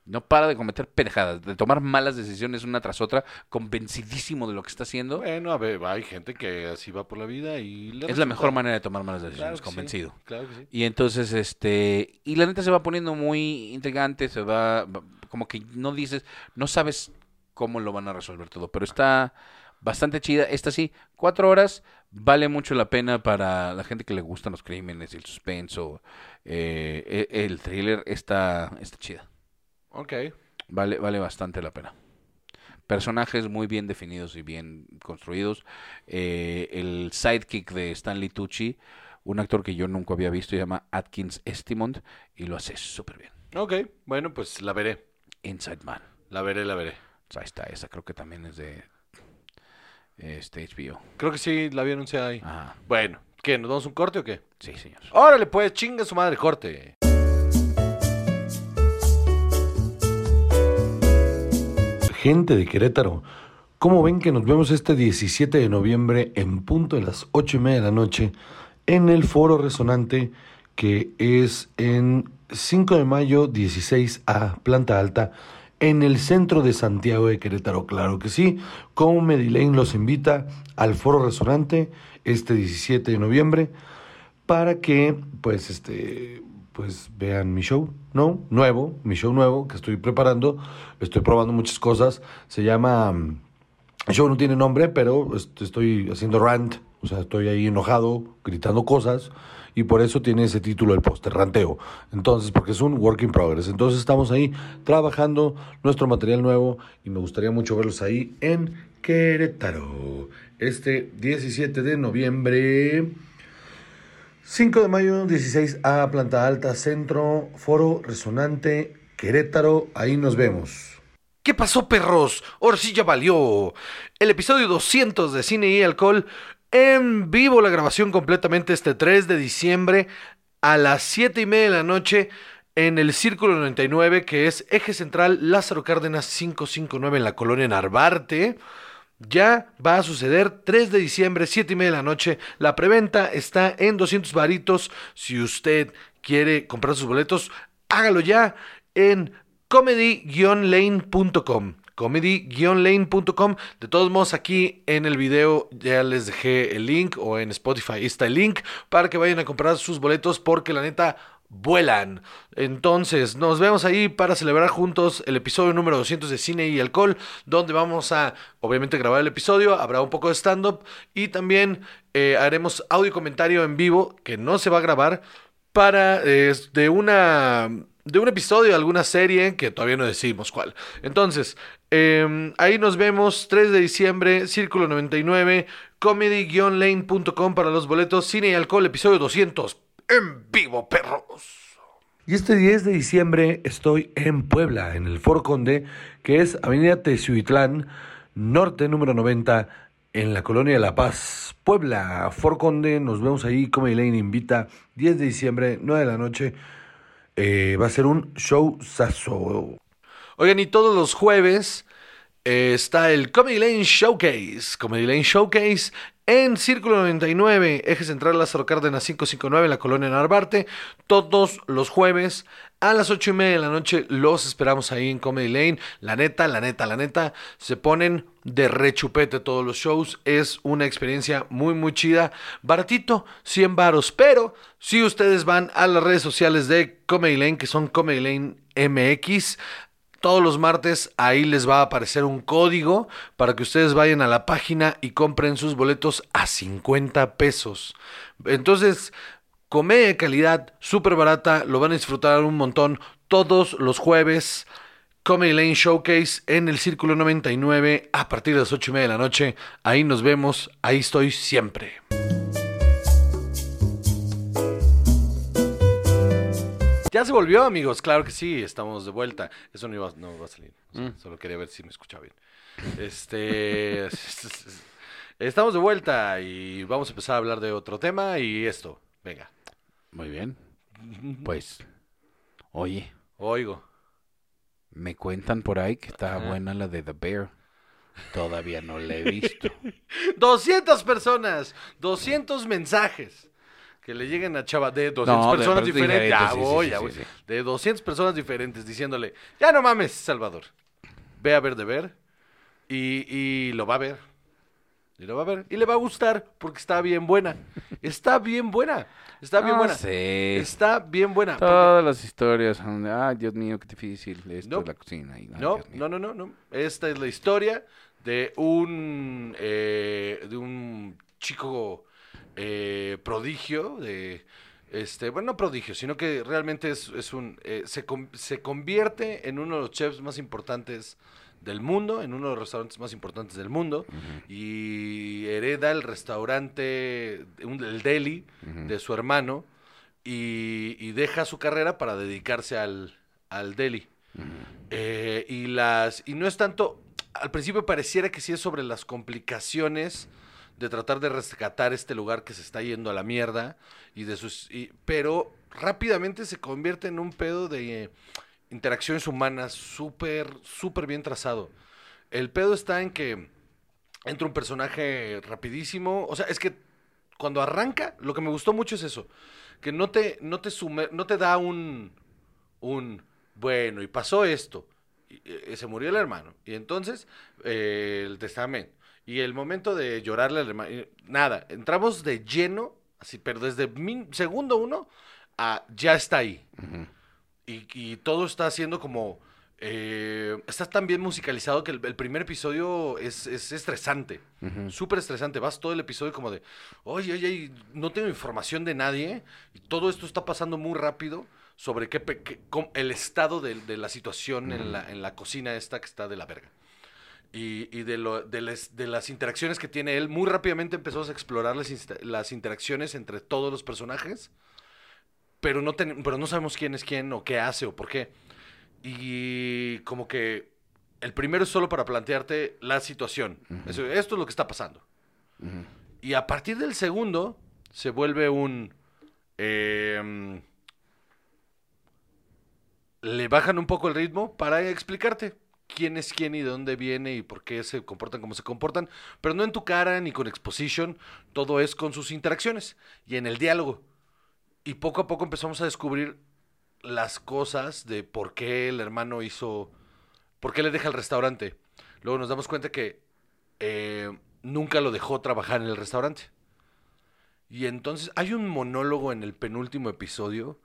No para de cometer pendejadas, de tomar malas decisiones una tras otra, convencidísimo de lo que está haciendo. Bueno, a ver, hay gente que así va por la vida y... le Es la mejor manera de tomar malas decisiones, convencido. Sí, claro que sí. Y entonces, este, y la neta se va poniendo muy intrigante, se va, va- como que no dices, no sabes cómo lo van a resolver todo, pero está bastante chida. Esta sí, cuatro horas, vale mucho la pena para la gente que le gustan los crímenes, el suspenso, eh, e- el thriller, está, está chida. Ok. Vale, vale bastante la pena. Personajes muy bien definidos y bien construidos. Eh, el sidekick de Stanley Tucci, un actor que yo nunca había visto, se llama Atkins Estimond y lo hace súper bien. Ok. Bueno, pues la veré. Inside Man. La veré, la veré. Pues ahí está, esa creo que también es de este HBO. Creo que sí, la había anunciado ahí. Ajá, Bueno, ¿qué? ¿Nos damos un corte o qué? sí, señor. Órale, pues, chinga su madre, corte. Gente de Querétaro, ¿cómo ven que nos vemos este 17 de noviembre en punto de las 8 y media de la noche en el Foro Resonante que es en 5 de mayo 16A, planta alta, en el centro de Santiago de Querétaro? Claro que sí, Comedy Lane los invita al Foro Resonante este 17 de noviembre para que pues este pues vean mi show, ¿no? Nuevo, mi show nuevo que estoy preparando, estoy probando muchas cosas, se llama mm, el show no tiene nombre, pero est- estoy haciendo rant, o sea, estoy ahí enojado, gritando cosas y por eso tiene ese título el póster, ranteo. Entonces, porque es un work in progress. Entonces, estamos ahí trabajando nuestro material nuevo y me gustaría mucho verlos ahí en Querétaro. Este 17 de noviembre 5 de mayo, 16 a Planta Alta, Centro, Foro Resonante, Querétaro. Ahí nos vemos. ¿Qué pasó, perros? Ya valió. El episodio 200 de Cine y Alcohol en vivo, la grabación completamente este 3 de diciembre a las 7 y media de la noche en el Círculo 99, que es Eje Central Lázaro Cárdenas 559 en la colonia Narvarte. Ya va a suceder 3 de diciembre, 7 y media de la noche. La preventa está en 200 varitos. Si usted quiere comprar sus boletos, hágalo ya en comedy-lane.com. comedy-lane.com. De todos modos, aquí en el video ya les dejé el link o en Spotify está el link para que vayan a comprar sus boletos porque la neta vuelan. Entonces, nos vemos ahí para celebrar juntos el episodio número 200 de Cine y Alcohol, donde vamos a, obviamente, grabar el episodio, habrá un poco de stand-up y también eh, haremos audio comentario en vivo, que no se va a grabar, para eh, de una de un episodio alguna serie que todavía no decimos cuál. Entonces, eh, ahí nos vemos 3 de diciembre, Círculo 99, comedy-lane.com para los boletos, cine y alcohol, episodio 200, en vivo, perros. Y este 10 de diciembre estoy en Puebla, en el Foro Conde, que es Avenida Tezuitlán, norte número 90, en la colonia de La Paz, Puebla, Foro Conde. Nos vemos ahí. Comedy Lane invita 10 de diciembre, 9 de la noche. Eh, va a ser un show sazo. Oigan, y todos los jueves eh, está el Comedy Lane Showcase. Comedy Lane Showcase en Círculo 99, Eje Central Lázaro Cárdenas 559 en la colonia Narvarte. Todos los jueves a las 8 y media de la noche los esperamos ahí en Comedy Lane. La neta, la neta, la neta, se ponen de rechupete todos los shows. Es una experiencia muy, muy chida. Baratito, 100 varos. Pero si ustedes van a las redes sociales de Comedy Lane, que son Comedy Lane MX, todos los martes ahí les va a aparecer un código para que ustedes vayan a la página y compren sus boletos a 50 pesos. Entonces, comedia de calidad, súper barata, lo van a disfrutar un montón todos los jueves. Comedy Lane Showcase en el Círculo 99 a partir de las 8 y media de la noche. Ahí nos vemos, ahí estoy siempre. Ya se volvió, amigos. Claro que sí, estamos de vuelta. Eso no, iba, no va a salir. O sea, Solo quería ver si me escuchaba bien. Este. <laughs> estamos de vuelta y vamos a empezar a hablar de otro tema y esto. Venga. Muy bien. Pues, oye, Oigo. me cuentan por ahí que está Ajá. buena la de The Bear. Todavía no la he visto. <laughs> 200 personas, 200 mensajes que le lleguen a Chava de 200 No, de personas diferentes. Ya diferentes, sí, sí, voy, sí, ya voy. De 200 personas diferentes diciéndole, ya no mames, Salvador. Ve a ver de ver y, y lo va a ver. Y lo va a ver. Y le va a gustar porque está bien buena. Está bien buena. Está bien No buena. sé. Está bien buena. Todas las historias son de, ay, Dios mío, qué difícil. Esto No. es la cocina. Y, ay, No, Dios mío". no, no, no, no. Esta es la historia de un eh, de un chico eh, prodigio de este, bueno, no prodigio, sino que realmente es, es un eh, se, se convierte en uno de los chefs más importantes del mundo, en uno de los restaurantes más importantes del mundo y hereda el restaurante, un- el deli de su hermano y, y deja su carrera para dedicarse al, al deli. Eh, y las y no es tanto al principio pareciera que sí es sobre las complicaciones de tratar de rescatar este lugar que se está yendo a la mierda y de sus pero rápidamente se convierte en un pedo de eh, interacciones humanas súper súper bien trazado. El pedo está en que entra un personaje rapidísimo o sea es que cuando arranca lo que me gustó mucho es eso que no te no te sume- no te da un un bueno y pasó esto eh, se murió el hermano. Y entonces eh, el testamento y el momento de llorarle al hermano y nada entramos de lleno así pero desde min- segundo uno a ya está ahí. Y, y todo está haciendo como eh, está tan bien musicalizado que el, el primer episodio es, es estresante súper estresante vas todo el episodio como de oye oye no tengo información de nadie y todo esto está pasando muy rápido sobre qué, el estado de, de la situación en, la, en la cocina esta que está de la verga y, y de, lo, de, les- de las interacciones que tiene él muy rápidamente empezamos a explorar las, las interacciones entre todos los personajes pero no, ten- pero no sabemos quién es quién o qué hace o por qué. Y como que el primero es solo para plantearte la situación. Eso- esto es lo que está pasando. Y a partir del segundo se vuelve un... em, le bajan un poco el ritmo para explicarte quién es quién y de dónde viene y por qué se comportan como se comportan, pero no en tu cara ni con exposition, todo es con sus interacciones y en el diálogo. Y poco a poco empezamos a descubrir las cosas de por qué el hermano hizo, por qué le deja el restaurante. luego nos damos cuenta que eh, nunca lo dejó trabajar en el restaurante. Y entonces hay un monólogo en el penúltimo episodio,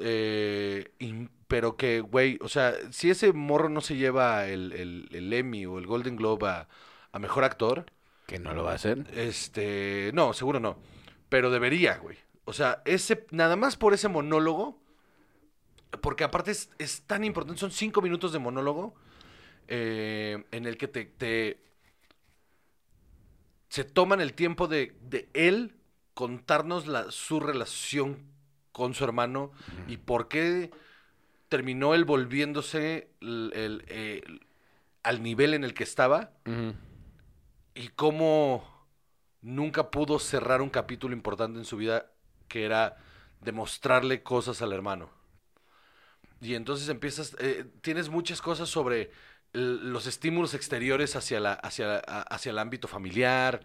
eh, y- pero que, güey, o sea, si ese morro no se lleva el, el- el Emmy o el Golden Globe a, a Mejor Actor, Que no lo va a hacer. este, no, seguro no, pero debería, güey. O sea, ese, nada más por ese monólogo, porque aparte es, es tan importante, son cinco minutos de monólogo eh, en el que te, te- se toman el tiempo de, de él contarnos la, su relación con su hermano y por qué terminó él volviéndose el- el- el- al nivel en el que estaba y cómo nunca pudo cerrar un capítulo importante en su vida que era demostrarle cosas al hermano. Y entonces empiezas, eh, tienes muchas cosas sobre los estímulos exteriores hacia, la, hacia, hacia el ámbito familiar,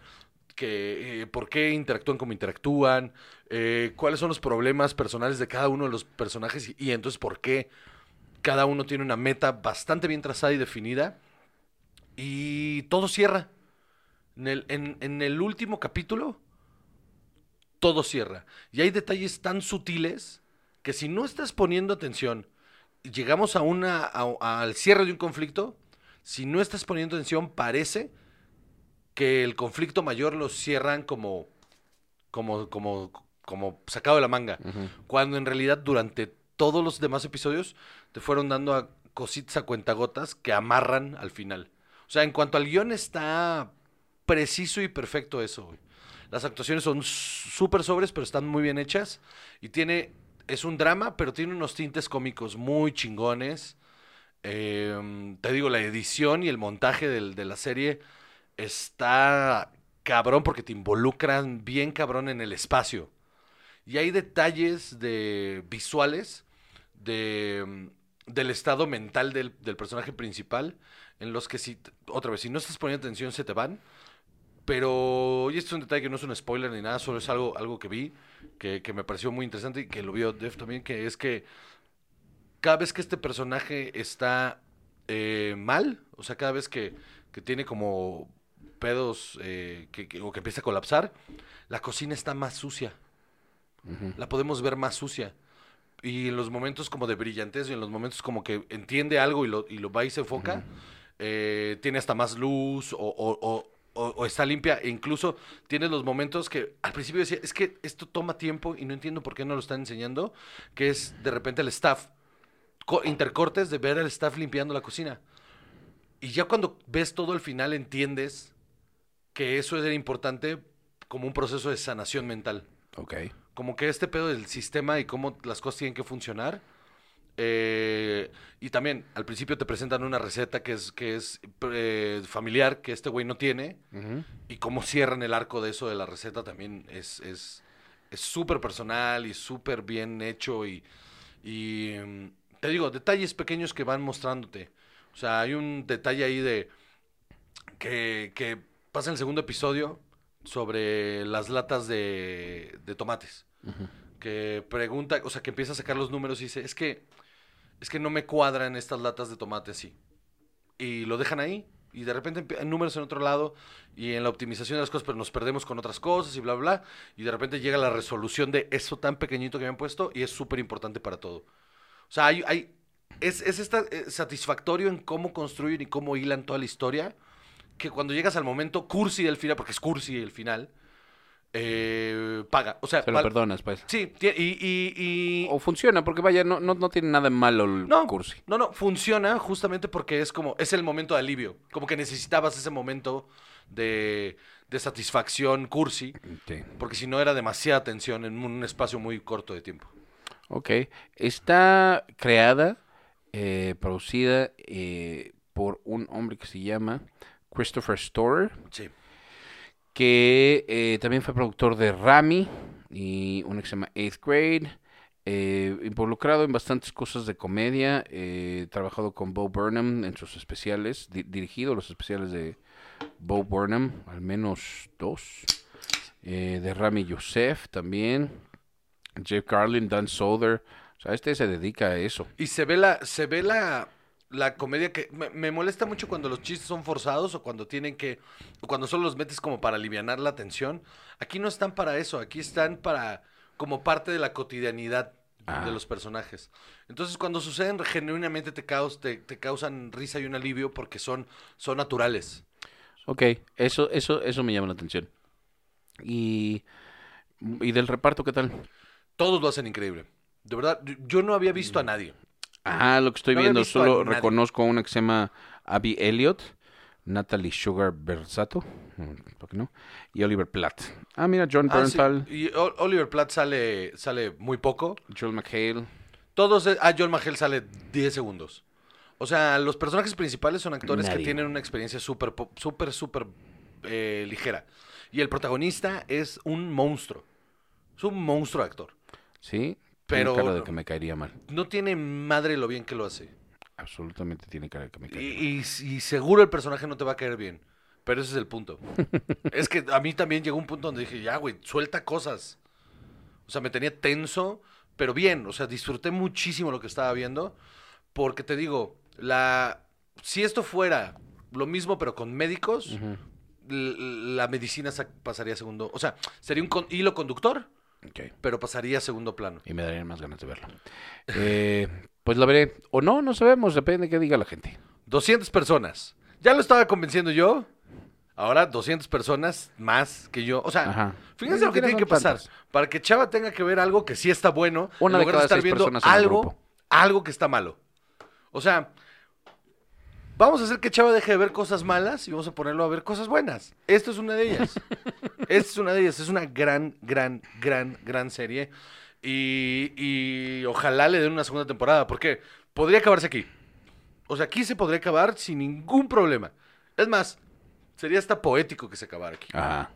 que, eh, por qué interactúan como interactúan, eh, cuáles son los problemas personales de cada uno de los personajes y, entonces por qué cada uno tiene una meta bastante bien trazada y definida. Y todo cierra. En el, último capítulo, todo cierra. Y hay detalles tan sutiles que si no estás poniendo atención, llegamos a una, al cierre de un conflicto, si no estás poniendo atención, parece que el conflicto mayor lo cierran como, como, como, como sacado de la manga. Cuando en realidad durante todos los demás episodios te fueron dando a cositas a cuentagotas que amarran al final. O sea, en cuanto al guion está preciso y perfecto eso, güey. Las actuaciones son súper sobres, pero están muy bien hechas. Y tiene, es un drama, pero tiene unos tintes cómicos muy chingones. Eh, te digo, la edición y el montaje del- de la serie está cabrón porque te involucran bien cabrón en el espacio. Y hay detalles de visuales de, mm, del estado mental del, del personaje principal en los que si, otra vez, si no estás poniendo atención se te van. Pero, y esto es un detalle que no es un spoiler ni nada, solo es algo, algo que vi, que, que me pareció muy interesante y que lo vio Def también, que es que cada vez que este personaje está eh, mal, o sea, cada vez que, que tiene como pedos eh, que, que- o que empieza a colapsar, la cocina está más sucia. La podemos ver más sucia. Y en los momentos como de brillantez y en los momentos como que entiende algo y lo, y lo va y se enfoca, eh, tiene hasta más luz o, o- o- está limpia. E incluso tiene los momentos que al principio decía, es que esto toma tiempo y no entiendo por qué no lo están enseñando, que es de repente el staff, co- intercortes de ver al staff limpiando la cocina. Y ya cuando ves todo al final entiendes que eso era importante como un proceso de sanación mental Ok. como que este pedo del sistema y cómo las cosas tienen que funcionar. eh, y también al principio te presentan una receta que es, que es eh, familiar, que este güey no tiene. Y cómo cierran el arco de eso de la receta también es es es súper personal y súper bien hecho. Y, y mm, te digo, detalles pequeños que van mostrándote. O sea, hay un detalle ahí de que, que pasa en el segundo episodio sobre las latas de, de tomates. Que pregunta, o sea, que empieza a sacar los números y dice, es que, es que no me cuadran estas latas de tomate así. Y lo dejan ahí. Y de repente hay números en otro lado y en la optimización de las cosas, pero nos perdemos con otras cosas y bla, bla. Y de repente llega la resolución de eso tan pequeñito que me han puesto y es súper importante para todo. O sea, hay, hay- es, es esta, eh, satisfactorio en cómo construyen y cómo hilan toda la historia, que cuando llegas al momento cursi del final, porque es cursi el final, eh, paga. O sea, Se lo perdonas, pues. Sí, y, y- y- O funciona, porque vaya, no, no, no tiene nada de malo el no, cursi. no, no, funciona justamente porque es como, es el momento de alivio, como que necesitabas ese momento de, de satisfacción cursi, Sí. porque si no era demasiada tensión en un espacio muy corto de tiempo. Ok. Está creada, eh, producida eh, por un hombre que se llama Christopher Storer, Sí. que eh, también fue productor de Rami y una que se llama Eighth Grade. eh, involucrado en bastantes cosas de comedia, eh, trabajado con Bo Burnham en sus especiales, di- dirigido los especiales de Bo Burnham, al menos dos, eh, de Rami Youssef también, Jeff Carlin, Dan Soder, o sea, este se dedica a eso. Y se ve la, se ve la, la comedia que me, me molesta mucho cuando los chistes son forzados o cuando tienen que o cuando solo los metes como para alivianar la tensión. Aquí no están para eso, aquí están para como parte de la cotidianidad Ah. de los personajes. Entonces, cuando suceden genuinamente te, te, te causan risa y un alivio porque son son naturales. Ok, eso, eso, eso me llama la atención. Y, y del reparto, ¿qué tal? Todos lo hacen increíble. De verdad, yo- yo no había visto a nadie. Ah, lo que estoy No viendo, solo reconozco a una que se llama Abby Elliott, Natalie Sugar Bersato, mm, ¿por qué no? Y Oliver Platt. Ah, mira, John Ah, sí, Y Oliver Platt sale, sale muy poco. Joel McHale. Todos, eh, ah, John Magel sale 10 segundos. O sea, los personajes principales son actores que tienen una experiencia súper, súper, súper eh, ligera. Y el protagonista es un monstruo. Es un monstruo actor. Sí, Pero- tiene cara de que me caería mal. No tiene madre lo bien que lo hace. Absolutamente tiene cara de que me Y, caería mal. y- y seguro el personaje no te va a caer bien. Pero ese es el punto. <laughs> es que a mí también llegó un punto donde dije, ya, güey, suelta cosas. O sea, me tenía tenso, pero bien. O sea, disfruté muchísimo lo que estaba viendo. Porque te digo, la si esto fuera lo mismo, pero con médicos, la medicina sa- pasaría a segundo. O sea, sería un con- hilo conductor, Pero pasaría a segundo plano. Y me darían más ganas de verlo. <laughs> Eh, pues la veré. O no, no sabemos, depende de qué diga la gente. 200 personas. Ya lo estaba convenciendo yo. Ahora 200 personas más que yo. O sea, Ajá. fíjense lo que tiene que pasar. tantas. Para que Chava tenga que ver algo que sí está bueno. Una en de lugar cada estar seis viendo algo, algo que está malo. O sea, vamos a hacer que Chava deje de ver cosas malas y vamos a ponerlo a ver cosas buenas. Esto es una de ellas. <laughs> Esta es una de ellas. Es una gran, gran, gran, gran serie. Y, y ojalá le den una segunda temporada. Porque podría acabarse aquí. O sea, aquí se podría acabar sin ningún problema. Es más, sería hasta poético que se acabara aquí. Ajá.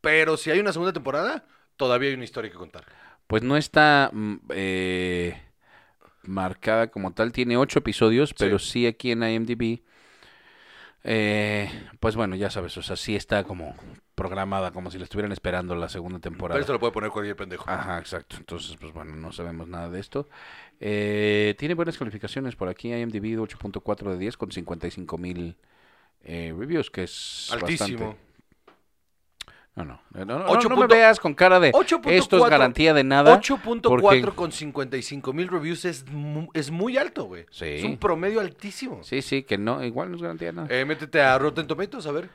Pero si hay una segunda temporada, todavía hay una historia que contar. Pues no está mm, eh, marcada como tal, tiene ocho episodios, pero sí aquí en IMDb, eh, pues bueno, ya sabes, o sea, sí está como programada, como si la estuvieran esperando la segunda temporada. Pero esto lo puede poner cualquier pendejo. Ajá, exacto. Entonces, pues bueno, no sabemos nada de esto. Eh, tiene buenas calificaciones por aquí, IMDb 8.4 de 10 con 55 mil eh, reviews, que es Altísimo. bastante. No, no, no, no, no, Ocho no me punto- veas con cara de 8.4 esto es garantía de nada. 8.4 porque- con 55 mil reviews es, mu- es muy alto, güey. Sí. Es un promedio altísimo. Sí, sí, que no, igual no es garantía de nada. Eh, métete a Rotten Tomatoes, a ver.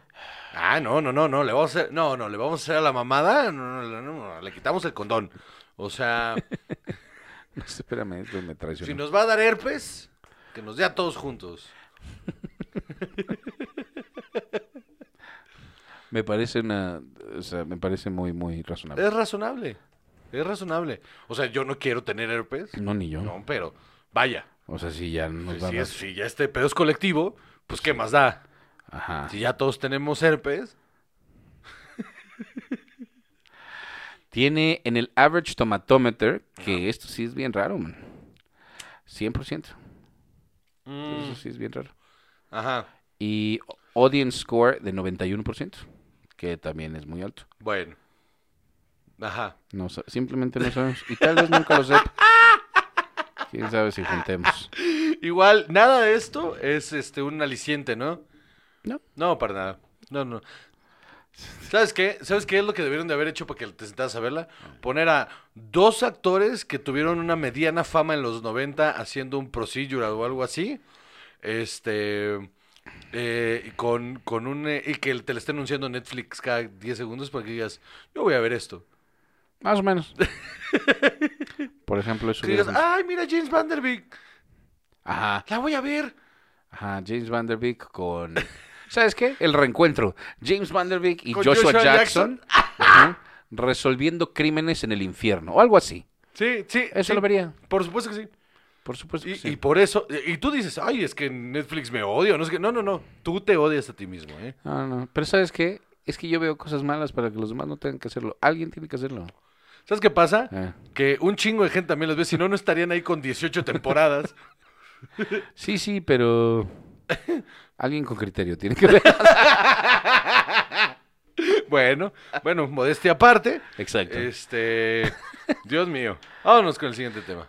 Ah, no, no, no, no, le vamos a hacer, no, no, le vamos a hacer a la mamada, no, no, no, le quitamos el condón. O sea, <laughs> No espérame, esto me traicionó. si nos va a dar herpes, que nos dé a todos juntos. <laughs> Me parece una, o sea, me parece muy, muy razonable. Es razonable, es razonable. O sea, yo no quiero tener herpes, No, ni yo. no, pero vaya, O sea, si ya nos si, es- si ya este pedo es colectivo, pues ¿qué más da? Ajá. Si ya todos tenemos herpes, Tiene en el average tomatometer, que esto sí es bien raro, man. 100%. Eso sí es bien raro. ajá, Y audience score de 91%, que también es muy alto. bueno, ajá. No, simplemente no sabemos. Y tal vez nunca lo sepa. <laughs> Quién sabe si juntemos. Igual, nada de esto es este un aliciente, ¿no? No. No, para nada. No, no. ¿Sabes qué? ¿Sabes qué es lo que debieron de haber hecho para que te sentaras a verla? Poner a dos actores que tuvieron una mediana fama en los 90 haciendo un procedural o algo así. Este. Eh, y con, con un. eh, y que te le esté anunciando Netflix cada 10 segundos para que digas, yo voy a ver esto. Más o menos. <laughs> Por ejemplo, eso Que digas, ay, mira James Vanderbeek, Ajá. la voy a ver. Ajá, James Van Der Beek con... ¿Sabes qué? El reencuentro. James Van Der Beek y Joshua, Jackson, ajá, resolviendo crímenes en el infierno. O algo así. Sí, sí. Eso sí. lo vería. Por supuesto que sí. Por supuesto que Y, sí. y por eso, y tú dices, ay, es que Netflix me odia, no es que, no, no, no, tú te odias a ti mismo, ¿eh? No, no. Pero ¿sabes qué? Es que yo veo cosas malas para que los demás no tengan que hacerlo. Alguien tiene que hacerlo. ¿Sabes qué pasa? Ah. Que un chingo de gente también los ve, si no, no estarían ahí con 18 temporadas. <laughs> Sí, sí, pero... Alguien con criterio tiene que ver. <laughs> bueno, bueno, modestia aparte. Exacto. Este, Dios mío, vámonos con el siguiente tema.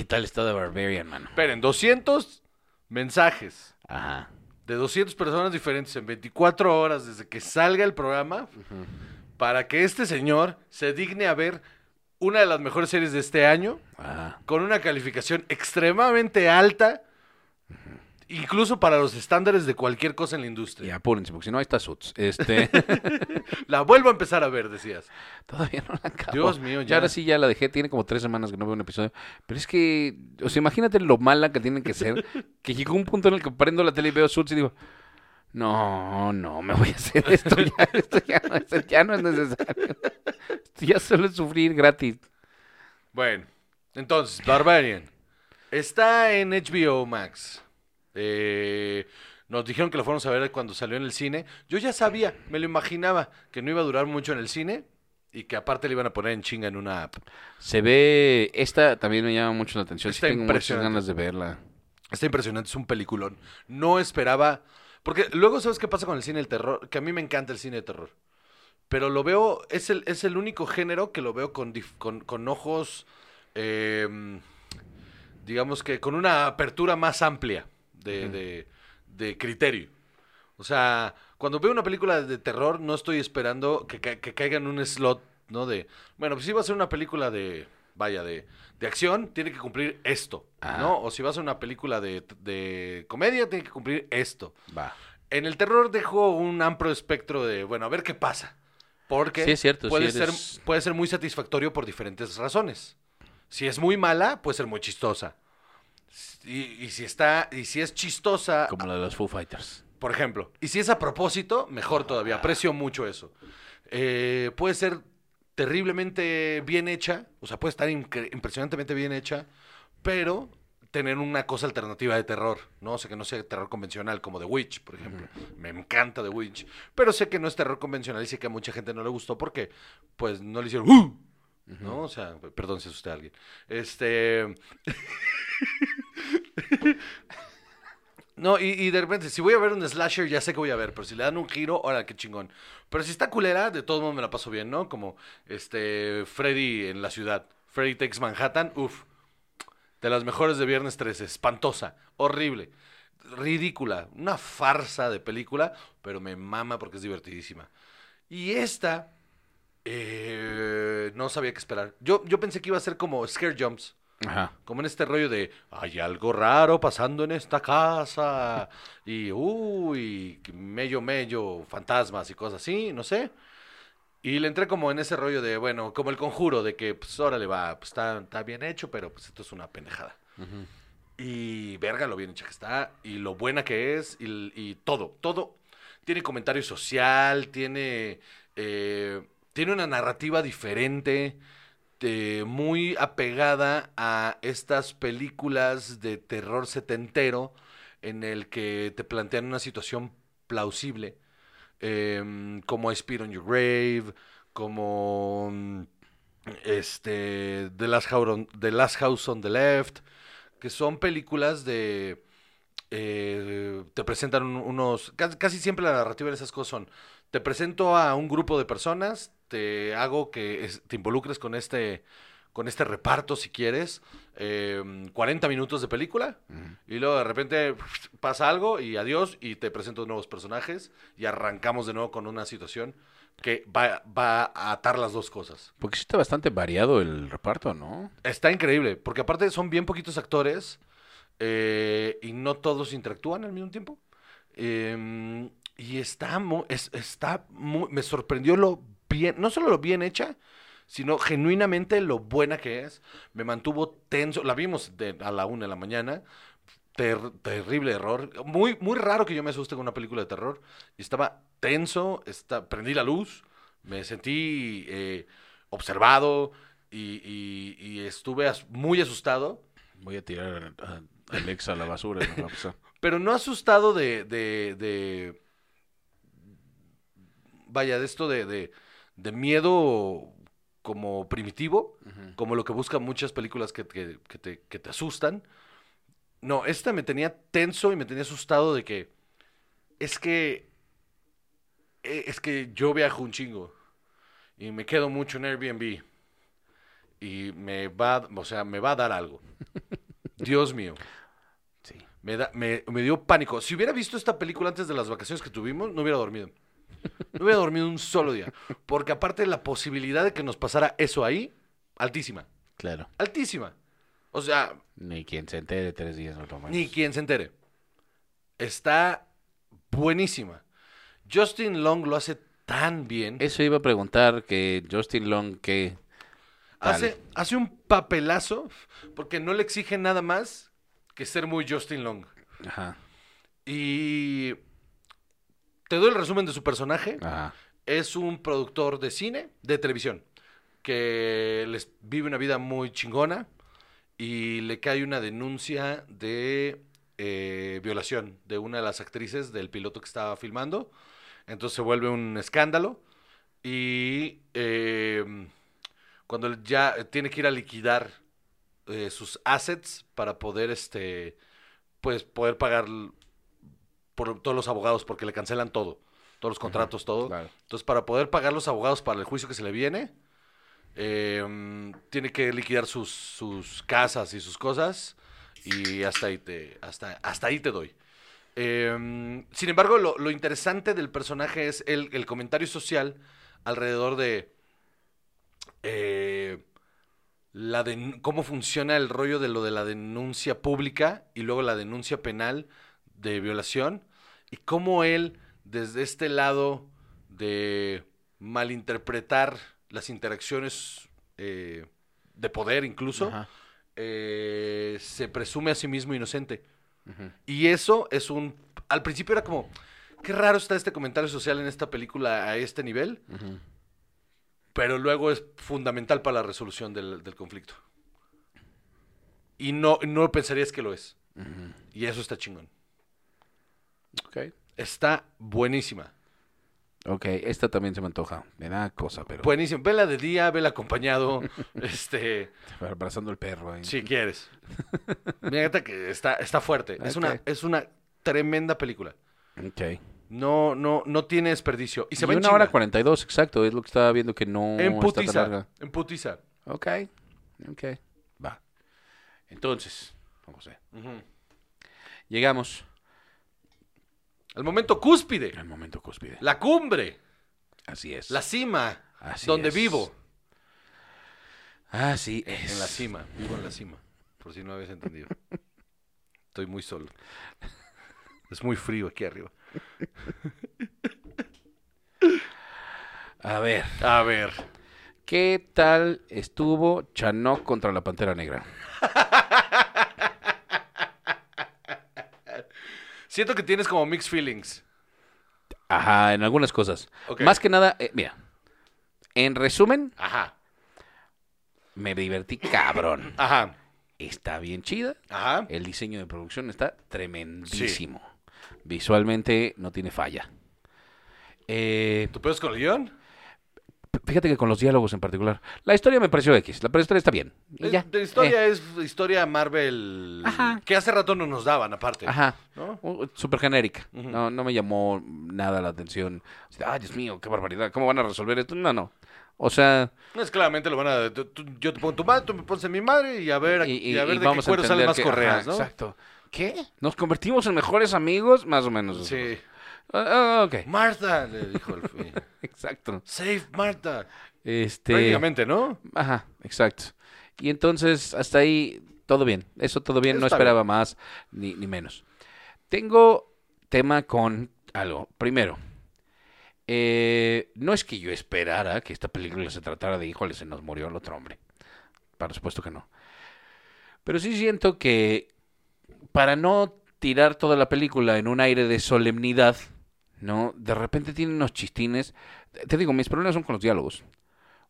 ¿Qué tal está de Barbarian, mano? Esperen, 200 mensajes Ajá. de 200 personas diferentes en 24 horas desde que salga el programa para que este señor se digne a ver una de las mejores series de este año Ajá. con una calificación extremadamente alta, incluso para los estándares de cualquier cosa en la Y industria. apúrense, porque si no, ahí está Suits. Este, <laughs> La vuelvo a empezar a ver, decías. todavía no la acabo. Dios mío, Ya ya. ahora sí ya la dejé, tiene como tres semanas que no veo un episodio. Pero es que, o sea, imagínate lo mala que tienen que ser, <laughs> que llegó un punto en el que prendo la tele y veo Suits y digo, no, no, me voy a hacer esto ya, <laughs> esto ya no es, ya no es necesario. Esto ya solo es sufrir gratis. Bueno, entonces, Barbarian. Está en HBO Max. Eh, nos dijeron que lo fuéramos a ver cuando salió en el cine. Yo ya sabía, me lo imaginaba, que no iba a durar mucho en el cine y que aparte le iban a poner en chinga en una app. Se ve, esta también me llama mucho la atención, sí Está tengo muchas ganas de verla. Está impresionante, es un peliculón. No esperaba. Porque luego, ¿sabes qué pasa con el cine del terror? Que a mí me encanta el cine de terror. Pero lo veo, es el, es el único género que lo veo con, con, con ojos, eh, digamos que con una apertura más amplia de, de- de criterio. O sea, cuando veo una película de terror, no estoy esperando que, ca- que caiga en un slot, ¿no? De, bueno, pues si va a ser una película de, vaya, de, de acción, tiene que cumplir esto, Ah. ¿no? O si va a ser una película de, de comedia, tiene que cumplir esto. Va. En el terror dejo un amplio espectro de, bueno, a ver qué pasa. Porque Sí, es cierto, puede, eres- ser, puede ser muy satisfactorio por diferentes razones. Si es muy mala, puede ser muy chistosa. Y, y si está, y si es chistosa, Como la de los Foo Fighters. por ejemplo. Y si es a propósito, mejor todavía. Aprecio mucho eso. Eh, puede ser terriblemente bien hecha, o sea, puede estar impresionantemente bien hecha, pero tener una cosa alternativa de terror, ¿no? O sea, que no sea terror convencional, como The Witch, por ejemplo. Me encanta The Witch. Pero sé que no es terror convencional y sé que a mucha gente no le gustó porque, pues, no le hicieron ¡Uh! ¿No? O sea, perdón si asusté a alguien. Este... <laughs> No, y, y de repente, si voy a ver un slasher, ya sé que voy a ver, pero si le dan un giro, ahora qué chingón. Pero si está culera, de todos modos me la paso bien, ¿no? Como este Freddy en la ciudad. Freddy Takes Manhattan, uff. De las mejores de Viernes 13, espantosa, horrible, ridícula, una farsa de película, pero me mama porque es divertidísima. Y esta, eh, no sabía qué esperar. Yo, yo pensé que iba a ser como Scare Jumps. Ajá. Como en este rollo de, hay algo raro pasando en esta casa. <laughs> Y, uy, mello, mello, fantasmas y cosas así, no sé. Y le entré como en ese rollo de, bueno, como el conjuro, de que, pues, órale, va, pues está, está bien hecho, pero pues esto es una pendejada. Y verga lo bien hecha que está, y lo buena que es, y, y todo, todo. Tiene comentario social, tiene, eh, tiene una narrativa diferente, eh, muy apegada a estas películas de terror setentero, en el que te plantean una situación plausible, em, como I Spit on Your Grave, como mm, este The Last House on, The Left, que son películas de eh, te presentan un- unos casi siempre la narrativa de esas cosas son te presento a un grupo de personas, te hago que es- te involucres con este con este reparto si quieres, em, 40 minutos de película y luego de repente pasa algo y adiós y te presento nuevos personajes y arrancamos de nuevo con una situación que va, va a atar las dos cosas. Porque sí está bastante variado el reparto, ¿no? Está increíble, porque aparte son bien poquitos actores eh, y no todos interactúan al mismo tiempo. Em, y está muy, es- está muy, me sorprendió lo bien, no solo lo bien hecha, sino genuinamente lo buena que es. Me mantuvo tenso, la vimos de- a la una de la mañana. ter- terrible error. Muy, muy raro que yo me asuste con una película de terror. Y estaba tenso, está, prendí la luz, me sentí eh, observado y, y- y estuve as- muy asustado. Voy a tirar a, Alexa a la basura. ¿no? Va a pasar. Pero no asustado de, de, de- vaya, de esto de, de, de miedo como primitivo, como lo que buscan muchas películas que, que- que te, que te asustan. No, esta me tenía tenso y me tenía asustado de que es que eh, es que yo viajo un chingo y me quedo mucho en Airbnb y me va, o sea, me va a dar algo. <laughs> Dios mío. Sí. Me, da, me, me dio pánico. Si hubiera visto esta película antes de las vacaciones que tuvimos, no hubiera dormido. No hubiera dormido un solo día. Porque aparte la posibilidad de que nos pasara eso ahí, altísima. Claro. Altísima. O sea, Ni quien se entere tres días no toma. ni quien se entere. Está buenísima. Justin Long lo hace tan bien. Eso iba a preguntar que Justin Long, que? Hace, hace un papelazo porque no le exige nada más que ser muy Justin Long. Ajá, Y te doy el resumen de su personaje. ajá. Es un productor de cine, de televisión, que les vive una vida muy chingona y le cae una denuncia de eh, violación de una de las actrices del piloto que estaba filmando. Entonces se vuelve un escándalo y eh, cuando ya tiene que ir a liquidar eh, sus assets para poder este pues poder pagar por todos los abogados porque le cancelan todo, todos los contratos, todo. claro. Entonces, para poder pagar los abogados para el juicio que se le viene, eh, mm, tiene que liquidar sus, sus casas y sus cosas y hasta ahí te, hasta, hasta ahí te doy. Eh, sin embargo, lo, lo interesante del personaje es el, el comentario social alrededor de eh, la den- cómo funciona el rollo de lo de la denuncia pública y luego la denuncia penal de violación y cómo él desde este lado de malinterpretar las interacciones eh, de poder incluso eh, se presume a sí mismo inocente y eso es un al principio era como qué raro está este comentario social en esta película a este nivel pero luego es fundamental para la resolución del, del conflicto. Y no, no pensarías que lo es. Y eso está chingón. Ok. Está buenísima. Ok, esta también se me antoja. Me da cosa, pero. Buenísima. Vela de día, vela acompañado. <laughs> este, Abrazando el perro ahí. si quieres. <laughs> Fíjate que está, está fuerte. Es, una, es una tremenda película. Ok. No, no, no tiene desperdicio. Y se Y ve una hora chinga. 42, exacto. Es lo que estaba viendo que no En está tan putiza. larga. En putiza. Ok. Ok. Va. Entonces, vamos a ver. Ujú. Llegamos El momento cúspide. al momento cúspide. La cumbre. Así es. La cima. Así donde es. vivo. Así es. En la cima, vivo en la cima, por si no habías entendido. Estoy muy solo. Es muy frío aquí arriba. A ver, A ver. ¿qué tal estuvo Chanok contra la Pantera Negra? <laughs> Siento que tienes como mixed feelings. Ajá, en algunas cosas. Más que nada, eh, mira. En resumen, Ajá, me divertí cabrón. ajá, Está bien chida. ajá. El diseño de producción está tremendísimo. Visualmente no tiene falla. Eh, ¿Tu pedo es con el guion? Fíjate que con los diálogos en particular. La historia me pareció X. La historia está bien. Y ya. De historia Eh, es historia Marvel Ajá. que hace rato no nos daban aparte. Ajá. ¿no? Uh, Súper genérica. No, no me llamó nada la atención. Ay, Dios mío, qué barbaridad. ¿Cómo van a resolver esto? No, no. O sea, No es claramente lo van a. tú- tú- yo te pongo tu madre, tú me pones en mi madre y a ver, y, y, y- a ver y de vamos qué cuero salen más que- correas, ajá, ¿no? Exacto. ¿Qué? ¿Nos convertimos en mejores amigos? Más o menos. Sí. Ah, ah, ok. Marta, le dijo el. <laughs> Exacto. Save Marta. Este... Prácticamente, ¿no? Ajá, exacto. Y entonces, hasta ahí, todo bien. Eso todo bien, no esperaba más ni, ni menos. Tengo tema con algo. Primero, eh, no es que yo esperara que esta película se tratara de, híjole, se nos murió el otro hombre. Por supuesto que no. Pero sí siento que para no tirar toda la película en un aire de solemnidad, ¿no? De repente tiene unos chistines. Te digo, mis problemas son con los diálogos.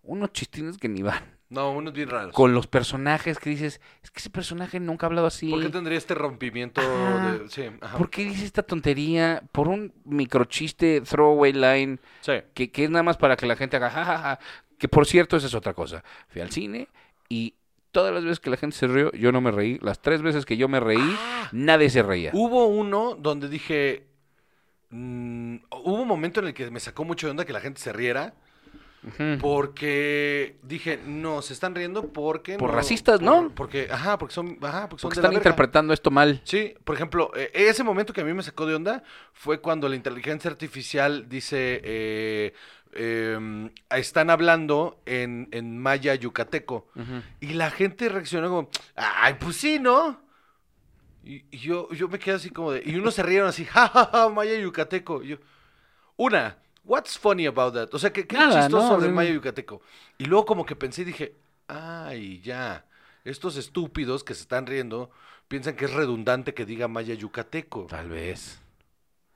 Unos chistines que ni van. No, unos bien raros. Con los personajes que dices, es que ese personaje nunca ha hablado así. ¿Por qué tendría este rompimiento Ajá. de. Sí, ajá. ¿Por qué dice esta tontería? Por un microchiste, throwaway line, Sí. que, que es nada más para que la gente haga jajaja. Que por cierto, esa es otra cosa. Fui al cine y todas las veces que la gente se rió, yo no me reí. Las tres veces que yo me reí, nadie se reía. Hubo uno donde dije. Mm, hubo un momento en el que me sacó mucho de onda que la gente se riera. Porque dije, no, se están riendo porque... Por racistas, ¿no? Porque, ajá, porque son, ajá, porque son Porque de están interpretando esto mal. Sí, por ejemplo, eh, ese momento que a mí me sacó de onda fue cuando la inteligencia artificial dice, eh, em, están hablando en, en maya yucateco. Y la gente reaccionó como, ay, pues sí, ¿no? Y, y yo, yo me quedé así como de, y unos se rieron así, <laughs> jajaja, maya yucateco. Y yo, una, what's funny about that? O sea, ¿qué, qué Nada, chistoso ¿no? sobre Sí. maya yucateco? Y luego como que pensé y dije, ay, ya, estos estúpidos que se están riendo piensan que es redundante que diga maya yucateco. Tal vez.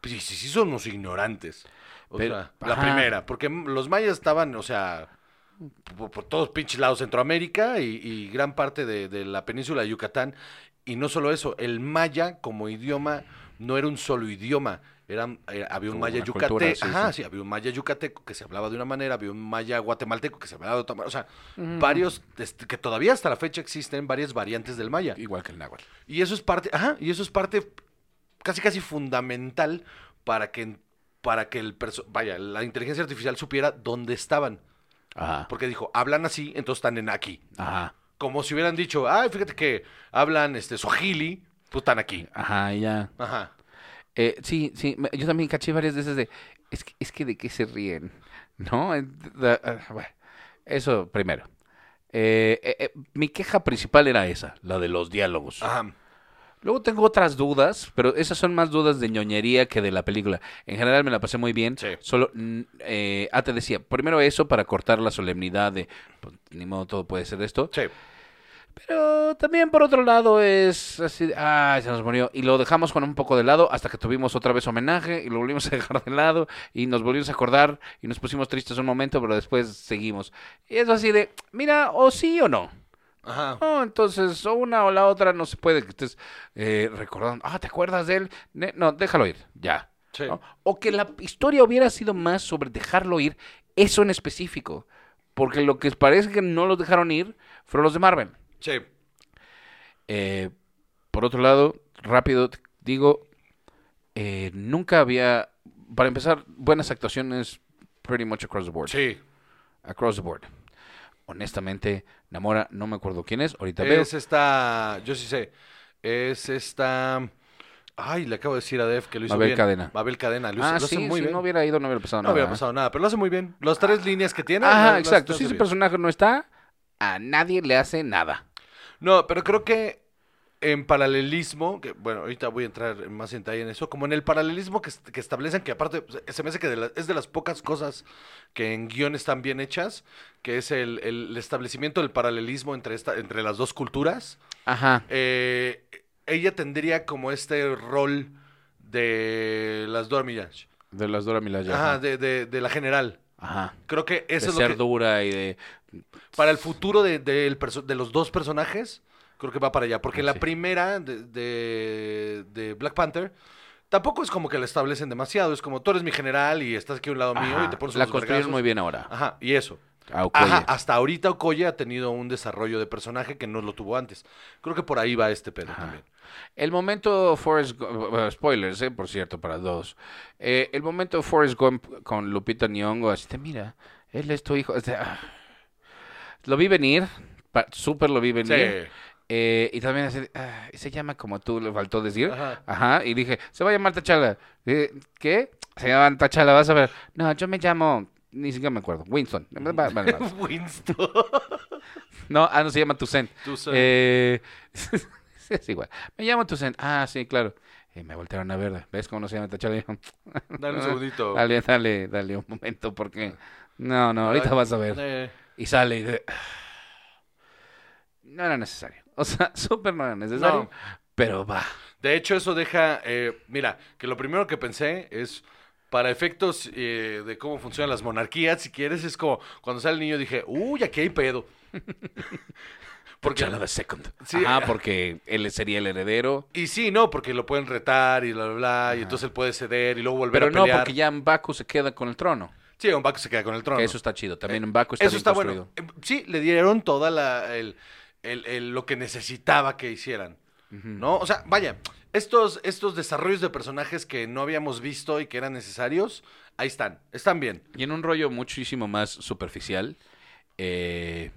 Sí, sí, sí son unos ignorantes. O Pero- sea, la primera, porque los mayas estaban, o sea, por, por todos pinches lados Centroamérica y, y gran parte de, de la península de Yucatán. Y no solo eso, el maya como idioma no era un solo idioma. Eran, eh, había un Como maya yucateco, sí, ajá, sí. sí, había un maya yucateco que se hablaba de una manera, había un maya guatemalteco que se hablaba de otra manera, o sea, varios, este, que todavía hasta la fecha existen varias variantes del maya. Igual que el náhuatl. Y eso es parte, ajá, y eso es parte casi casi fundamental para que para que el perso- vaya, la inteligencia artificial supiera dónde estaban, Ajá. porque dijo, hablan así, entonces están en aquí. Ajá. Como si hubieran dicho, "Ay, fíjate que hablan este swahili, pues están aquí." Ajá, ya. Ajá. Eh, sí, sí, yo también caché varias veces de, es que, es que de qué se ríen, ¿no? Ah, bueno, eso primero. Eh, eh, eh, mi queja principal era esa, la de los diálogos. Ajá. Luego tengo otras dudas, pero esas son más dudas de ñoñería que de la película. En general me la pasé muy bien. Sí. Solo, mm, eh, ah, te decía, primero eso para cortar la solemnidad de, pues, ni modo, todo puede ser esto. Sí. Pero también por otro lado es así, de, ay, se nos murió. Y lo dejamos con un poco de lado hasta que tuvimos otra vez homenaje y lo volvimos a dejar de lado y nos volvimos a acordar y nos pusimos tristes un momento, pero después seguimos. Y es así de, mira, o sí o no. Ajá. No, entonces, o una o la otra no se puede que estés eh, recordando, ah, ¿te acuerdas de él? No, déjalo ir, ya. Sí. ¿no? O que la historia hubiera sido más sobre dejarlo ir, eso en específico. Porque lo que parece que no los dejaron ir fueron los de Marvel. Sí. Eh, por otro lado, rápido digo, eh, nunca había, para empezar, buenas actuaciones pretty much across the board. Sí. Across the board. Honestamente, Namora, no me acuerdo quién es, ahorita veo. Es esta, yo sí sé. Es esta Ay, le acabo de decir a Def que lo hizo Mabel bien. Cadena. Mabel Cadena, lo hizo, Ah, lo hace sí, muy si bien. no hubiera ido no hubiera pasado No nada. hubiera ¿eh? pasado nada, pero lo hace muy bien. Las tres líneas que tiene. Ajá, las- exacto. las Si ese bien. personaje no está, a nadie le hace nada. No, pero creo que en paralelismo, que bueno, ahorita voy a entrar en más en detalle en eso, como en el paralelismo que, que establecen, que aparte pues, se me hace que de la- es de las pocas cosas que en guion están bien hechas, que es el, el establecimiento del paralelismo entre, esta, entre las dos culturas. Ajá. Eh, ella tendría como este rol de las Dora Milaje. De las Dora Milaje. Ajá, Ajá. de, de- de la general. Ajá. Creo que eso de es ser lo que, dura y de... para el futuro de, perso- de los dos personajes, creo que va para allá. Porque Ah, la sí. primera de, de- de Black Panther tampoco es como que la establecen demasiado. Es como tú eres mi general y estás aquí a un lado mío y te pones La vergazos". muy bien ahora. Ajá, y eso. A Okoye. Ajá, hasta ahorita Okoye ha tenido un desarrollo de personaje que no lo tuvo antes. Creo que por ahí va este pedo Ajá. también. El momento Forrest Gump, uh, spoilers, eh, por cierto, para dos. Eh, el momento Forrest Gump con Lupita Nyong'o, así de, mira, él es tu hijo. Este, ah. Lo vi venir, súper lo vi venir. Sí. Eh, y también así, ah, se llama como tú le faltó decir. Ajá. Ajá. Y dije, se va a llamar Tachala. Eh, ¿Qué? Se llama Tachala, vas a ver. No, yo me llamo, ni siquiera me acuerdo, Winston. <laughs> Va- va- vale, vale. Winston. No, ah, no se llama Toussaint. Toussaint. Eh, <laughs> es igual. Me llamo Toussaint. Ah, sí, claro. Y me voltearon a ver. ¿Ves cómo no se llama Tachala? <laughs> Dale un segundito. Dale, dale, dale un momento porque... No, no, ahorita vas a ver. eh, Y sale y de... <sighs> No era necesario. <laughs> O sea, súper no era necesario. No. Pero va. De hecho, eso deja, eh, mira, que lo primero que pensé es, para efectos eh, de cómo funcionan las monarquías, si quieres, es como, cuando sale el niño dije, uy, aquí hay pedo. <laughs> Porque, the second. Sí. Ajá, porque él sería el heredero. y sí, no, porque lo pueden retar y bla, bla, bla, y entonces él puede ceder y luego volver Pero a no, pelear. porque ya Mbaku se queda con el trono. Sí, un Baku se queda con el trono. Que eso está chido. También Mbaku está Eso bien está construido. bueno. Eh, Sí, le dieron toda la, el, el- el- lo que necesitaba que hicieran. ¿No? O sea, vaya, estos, estos desarrollos de personajes que no habíamos visto y que eran necesarios, ahí están, están bien. Y en un rollo muchísimo más superficial. Eh,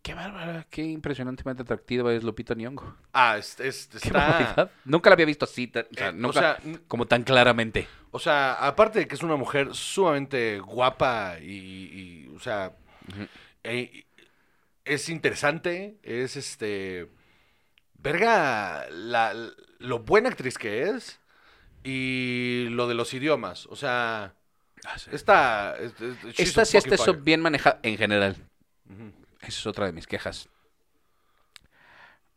qué bárbara, qué impresionantemente atractiva es Lupita Nyong'o. Ah, es- es- <laughs> está... Nunca la había visto así, tan- o sea, Eh, o nunca- sea, como tan claramente. O sea, aparte de que es una mujer sumamente guapa y, y, o sea, es interesante, es este, verga, la, lo buena actriz que es y lo de los idiomas, o sea, esta, es- es- she's Esta sí está eso bien manejada en general. Esa es otra de mis quejas.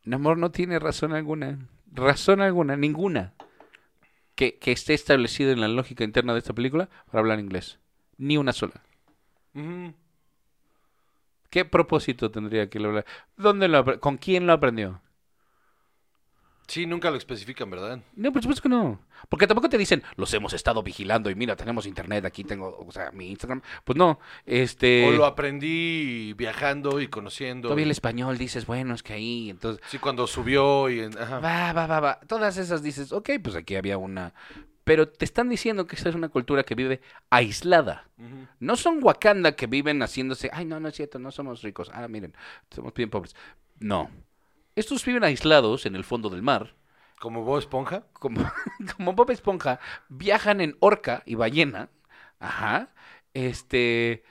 Namor no tiene razón alguna. Razón alguna, ninguna. Que, que esté establecido en la lógica interna de esta película para hablar inglés. Ni una sola. ¿Qué propósito tendría que lo hablar? ¿Dónde lo ¿Con quién lo aprendió? Sí, nunca lo especifican, ¿verdad? No, por supuesto que no. Porque tampoco te dicen, los hemos estado vigilando y mira, tenemos internet, aquí tengo, o sea, mi Instagram. Pues no, este... O lo aprendí viajando y conociendo. Todavía el español dices, bueno, es que ahí, entonces... Sí, cuando subió y... en- ajá. Va, va, va, va. Todas esas dices, ok, pues aquí había una... Pero te están diciendo que esta es una cultura que vive aislada. No son Wakanda que viven haciéndose, ay, no, no es cierto, no somos ricos. Ah, miren, somos bien pobres. No. Estos viven aislados en el fondo del mar. Como Bob Esponja. Como, <laughs> como Bob Esponja, viajan en orca y ballena. Ajá. Este.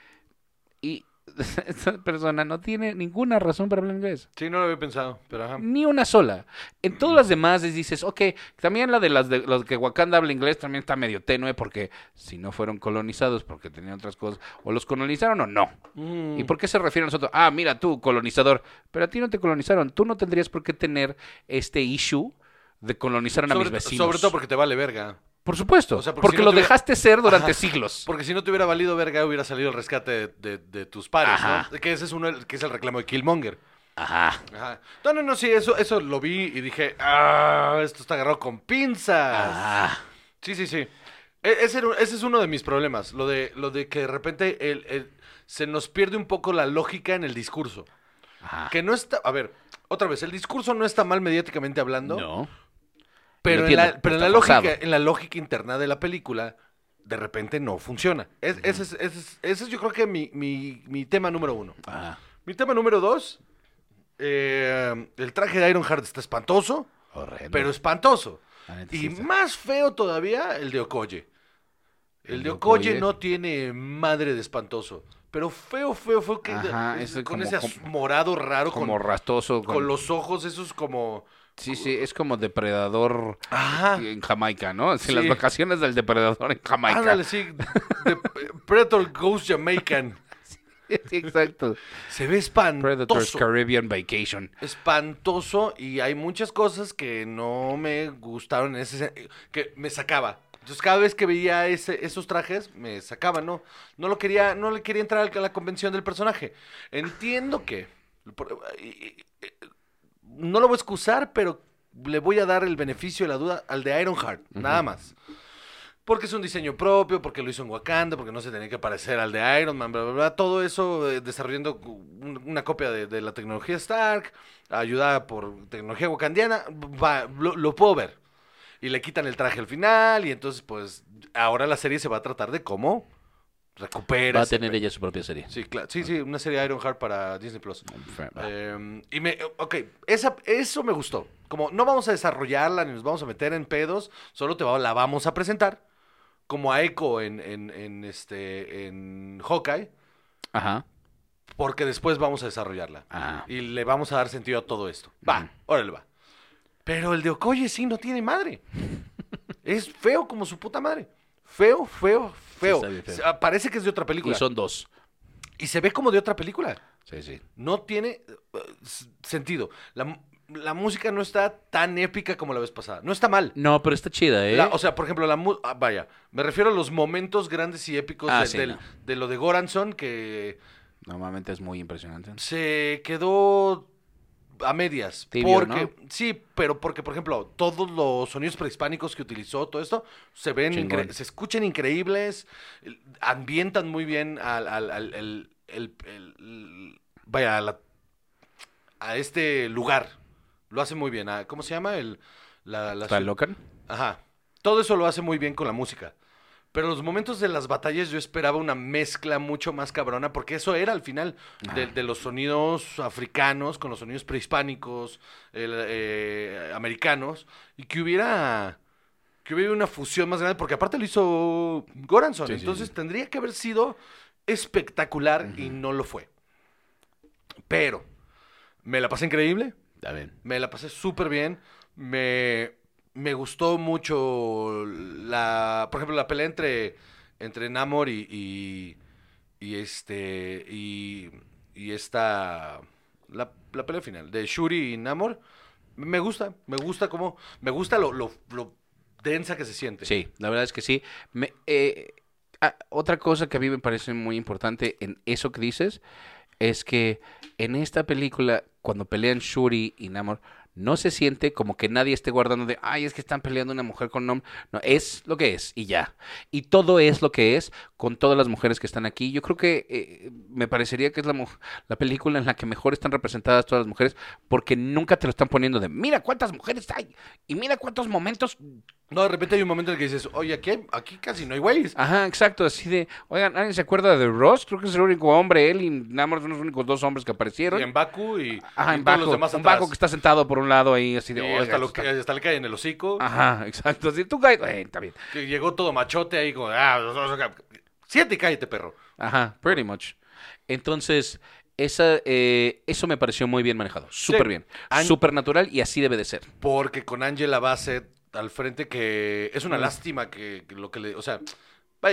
<laughs> Esta persona no tiene ninguna razón para hablar inglés. Sí, no lo había pensado, pero ajá. Ni una sola. En todas las demás les dices, ok, también la de las de los que Wakanda habla inglés también está medio tenue porque si no fueron colonizados porque tenían otras cosas, o los colonizaron o no. Mm. ¿Y por qué se refiere a nosotros? Ah, mira tú, colonizador. Pero a ti no te colonizaron. Tú no tendrías por qué tener este issue de colonizar a mis vecinos. sobre todo porque te vale verga. Por supuesto. O sea, porque porque si no lo hubiera- dejaste ser <laughs> durante Ajá. siglos. Porque si no te hubiera valido verga, hubiera salido el rescate de, de- de tus pares, Ajá. ¿no? Que ese es uno, que es el reclamo de Killmonger. Ajá. Ajá. No, no, no, sí, eso, eso lo vi y dije, ah, esto está agarrado con pinzas. Ah. Sí, sí, sí. E- Ese, ese es uno de mis problemas, lo de, lo de que de repente el- el- se nos pierde un poco la lógica en el discurso. Ajá. Que no está, a ver, otra vez, el discurso no está mal mediáticamente hablando, No. Pero, en la, pero en, la lógica, forzado. en la lógica interna de la película, de repente no funciona. Es- ese, es, ese es- ese es yo creo que mi, mi- mi tema número uno. Ajá. Mi tema número dos, eh, el traje de Ironheart está espantoso, Horrendo. pero espantoso. Sí Y más feo todavía, el de Okoye. El, El de Okoye Okoye. no tiene madre de espantoso. Pero feo, feo, feo. Que, Ajá, es- ese con como- ese morado raro, Como con, rastoso. con los ojos esos como... Sí, sí, es como depredador Ajá. en Jamaica, ¿no? Sí, las vacaciones del depredador en Jamaica. Ándale, sí. de- Predator Ghost Jamaican. <laughs> Sí, exacto. Se ve espantoso. Predator's Caribbean Vacation. espantoso y hay muchas cosas que no me gustaron en ese que me sacaba. Entonces cada vez que veía ese, esos trajes me sacaba, no no lo quería no le quería entrar a la convención del personaje. Entiendo que no lo voy a excusar, pero le voy a dar el beneficio de la duda al de Ironheart, nada más. Porque es un diseño propio, porque lo hizo en Wakanda, porque no se tenía que parecer al de Iron Man, bla, bla, bla. Todo eso eh, desarrollando un- una copia de, de la tecnología Stark, ayudada por tecnología wakandiana, va, lo, lo puedo ver. Y le quitan el traje al final, y entonces, pues, ahora la serie se va a tratar de cómo recupera. Va a tener ella su propia serie. Sí, claro. Sí, sí, una serie Ironheart para Disney Plus. Va. Eh, y me, ok, esa, eso me gustó. Como no vamos a desarrollarla ni nos vamos a meter en pedos, solo te va- la vamos a presentar. Como a Echo en, en, en, este, en Hawkeye, Ajá. porque después vamos a desarrollarla. Ajá. Y le vamos a dar sentido a todo esto. Va, Ujú. órale, va. Pero el de Okoye sí no tiene madre. <laughs> es feo como su puta madre. Feo, feo, feo. sea, Parece que es de otra Y película. son dos. y se ve como de otra película. Sí, sí. no tiene eh, sentido. La, la música no está tan épica como la vez pasada. No está mal. No, pero está chida, ¿eh? La- o sea, por ejemplo, la mu- ah, vaya, me refiero a los momentos grandes y épicos Ah, de, sí, del- no. de lo de Goranson que Normalmente es muy impresionante. se quedó a medias. Tibio, porque ¿no? sí, pero porque por ejemplo, todos los sonidos prehispánicos que utilizó, todo esto se ven se escuchan increíbles, ambientan muy bien al, al- al- el- el- el- el- vaya a, la- a este lugar. Lo hace muy bien. ¿Cómo se llama? El La, la. Ajá. Todo eso lo hace muy bien con la música. Pero los momentos de las batallas yo esperaba una mezcla mucho más cabrona, porque eso era al final de, de los sonidos africanos con los sonidos prehispánicos, el, eh, americanos, y que hubiera que hubiera una fusión más grande, porque aparte lo hizo Goranson, Sí, entonces sí. tendría que haber sido espectacular y no lo fue. Pero me la pasé increíble, bien. me la pasé súper bien. Me, me gustó mucho la. Por ejemplo, la pelea entre, entre Namor y. y, este. Y, y esta. La, la pelea final de Shuri y Namor. Me gusta, me gusta como. Me gusta lo, lo, lo densa que se siente. Sí, la verdad es que sí. Me- eh, ah, otra cosa que a mí me parece muy importante en eso que dices es que en esta película, cuando pelean Shuri y Namor, no se siente como que nadie esté guardando de, ay, es que están peleando una mujer con un hombre. No, es lo que es y ya. Y todo es lo que es con todas las mujeres que están aquí. Yo creo que eh, me parecería que es la, la película en la que mejor están representadas todas las mujeres porque nunca te lo están poniendo de, mira cuántas mujeres hay y mira cuántos momentos No, de repente hay un momento en el que dices, oye, aquí, aquí casi no hay güeyes. Ajá, exacto, así de, oigan, ¿alguien se acuerda de Ross? Creo que es el único hombre, él y Namor son los únicos dos hombres que aparecieron. Y en Baku y, Ajá, y en todos Baku, los demás un. Baku que está sentado por un lado ahí, así de, "Oiga, hasta, lo esto que, está-". hasta le cae en el hocico. Ajá, exacto, así, tú caes, eh, está bien. Que llegó todo machote ahí como, ah, siete y cállate, perro. Ajá, pretty much. Entonces, esa, eh, eso me pareció muy bien manejado, súper bien, súper natural y así debe de ser. Porque con Angela Bassett al frente que es una Mm. lástima que, que lo que le, o sea,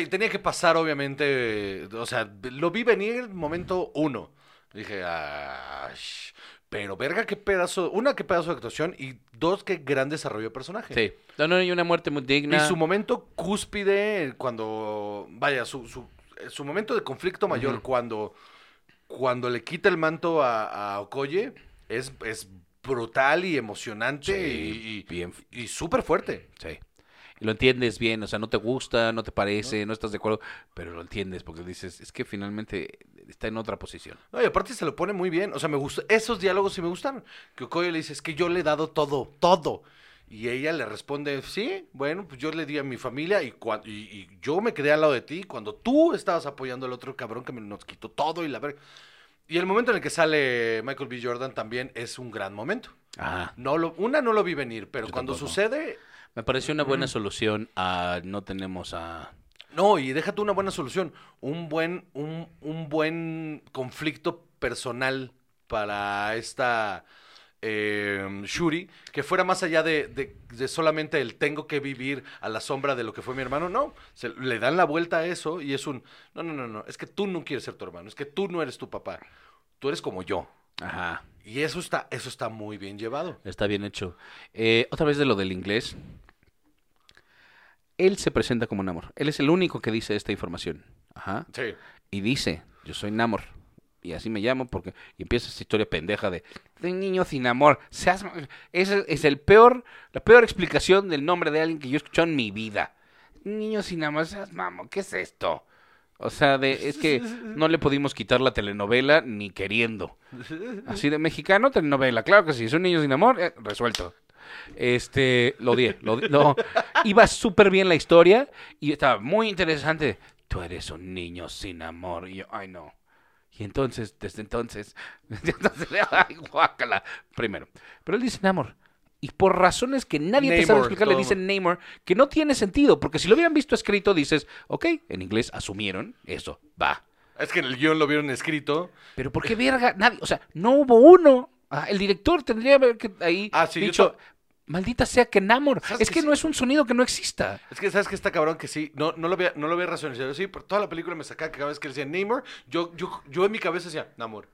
tenía que pasar obviamente, o sea, lo vi venir momento uno. Dije, ah, pero verga qué pedazo, una qué pedazo de actuación y dos qué gran desarrollo de personaje. Sí, no, no, y una muerte muy digna. Y su momento cúspide cuando, vaya, su, su, su momento de conflicto mayor cuando, cuando le quita el manto a, a Okoye es, es brutal y emocionante Sí, y, y, bien. y súper fuerte. Sí. Y lo entiendes bien, o sea, no te gusta, no te parece, no estás de acuerdo, pero lo entiendes porque dices, es que finalmente está en otra posición. No, y aparte se lo pone muy bien. O sea, me gusta, esos diálogos sí me gustaron. Que Okoye le dice, es que yo le he dado todo, todo. Y ella le responde, sí, bueno, pues yo le di a mi familia y, y, y yo me quedé al lado de ti cuando tú estabas apoyando al otro cabrón que me nos quitó todo y la verga. Y el momento en el que sale Michael B. Jordan también es un gran momento. Ajá. No lo, una no lo vi venir, pero Yo cuando tampoco. sucede, Me pareció una buena solución a no tenemos a... no, y déjate una buena solución, un buen, un, un buen conflicto personal para esta eh, Shuri, que fuera más allá de, de- de solamente el tengo que vivir a la sombra de lo que fue mi hermano, no, se, le dan la vuelta a eso y es un, no, no, no, no, es que tú no quieres ser tu hermano, es que tú no eres tu papá, tú eres como yo. Ajá, Y eso está, eso está muy bien llevado. está bien hecho. Eh, otra vez de lo del inglés. Él se presenta como Namor. Él es el único que dice esta información. Ajá. Sí. Y dice, yo soy Namor. Y así me llamo porque... Y empieza esta historia pendeja de... De un niño sin amor. Seas... Esa es el peor... La peor explicación del nombre de alguien que yo he escuchado en mi vida. Niño sin amor. Seas mamo. ¿Qué es esto? O sea, de, es que no le pudimos quitar la telenovela ni queriendo. <laughs> Así de mexicano, telenovela. Claro que sí. Es un niño sin amor. eh, resuelto. Este, lo odié. Lo. Iba súper bien la historia y estaba muy interesante. Tú eres un niño sin amor. Y yo, ay, no. Y entonces, desde entonces, <laughs> entonces, <laughs> ay, guácala. Primero. Pero él dice Namor. Y por razones que nadie te sabe explicar, le dicen Namor, que no tiene sentido. Porque si lo hubieran visto escrito, dices, ok, en inglés asumieron eso, va. Es que en el guion lo vieron escrito. Pero ¿por qué verga? Nadie, o sea, no hubo uno. Ah, el director tendría que ahí Ah, sí, dicho, maldita sea que Namor. ¿Sabes Es que que sí? no es un sonido que no exista. Es que sabes que está cabrón que sí, no, no lo había, no lo había racionalizado así, pero toda la película me sacaba que cada vez que decía Namor, yo, yo, yo en mi cabeza decía Namor.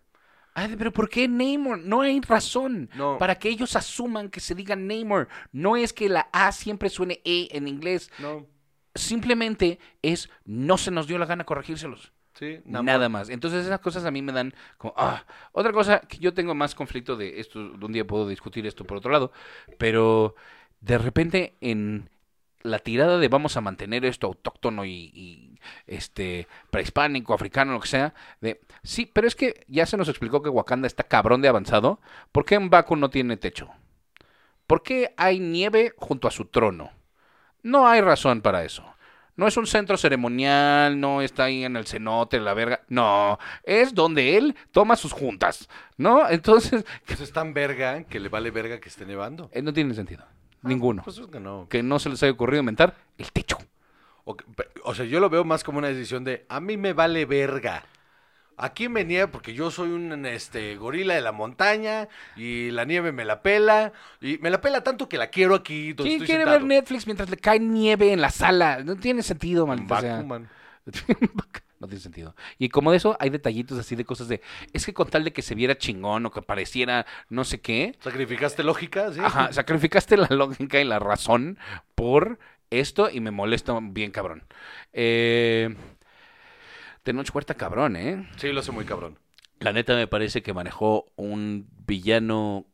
Ay, pero ¿por qué Namor? No hay razón No. para que ellos asuman que se diga Namor. No es que la A siempre suene E en inglés. No, Simplemente es no se nos dio la gana corregírselos. Sí. Nada más. Entonces esas cosas a mí me dan como... Ah. Otra cosa que yo tengo más conflicto de esto, un día puedo discutir esto por otro lado, pero de repente en la tirada de vamos a mantener esto autóctono y, y, este prehispánico, africano, lo que sea, de sí, pero es que ya se nos explicó que Wakanda está cabrón de avanzado, ¿por qué Mbaku no tiene techo? ¿Por qué hay nieve junto a su trono? No hay razón para eso. No es un centro ceremonial, no está ahí en el cenote, la verga. No, es donde él toma sus juntas, ¿no? Entonces, <laughs> Pues es tan verga que le vale verga que esté nevando. eh, no tiene sentido. Ninguno. Pues es que no. Que no se les haya ocurrido inventar el techo. O, o sea, yo lo veo más como una decisión de a mí me vale verga. Aquí me nieve porque yo soy un este gorila de la montaña y la nieve me la pela y me la pela tanto que la quiero aquí ¿Quién estoy quiere sentado. ver Netflix mientras le cae nieve en la sala? No tiene sentido, maldita sea. <laughs> No tiene sentido. Y como de eso, hay detallitos así de cosas de. Es que con tal de que se viera chingón o que pareciera no sé qué. ¿Sacrificaste lógica? Sí. Ajá, <laughs> sacrificaste la lógica y la razón por esto y me molesta bien cabrón. Eh, Tenoch Huerta cabrón, ¿eh? Sí, lo hace muy cabrón. La neta me parece que manejó un villano,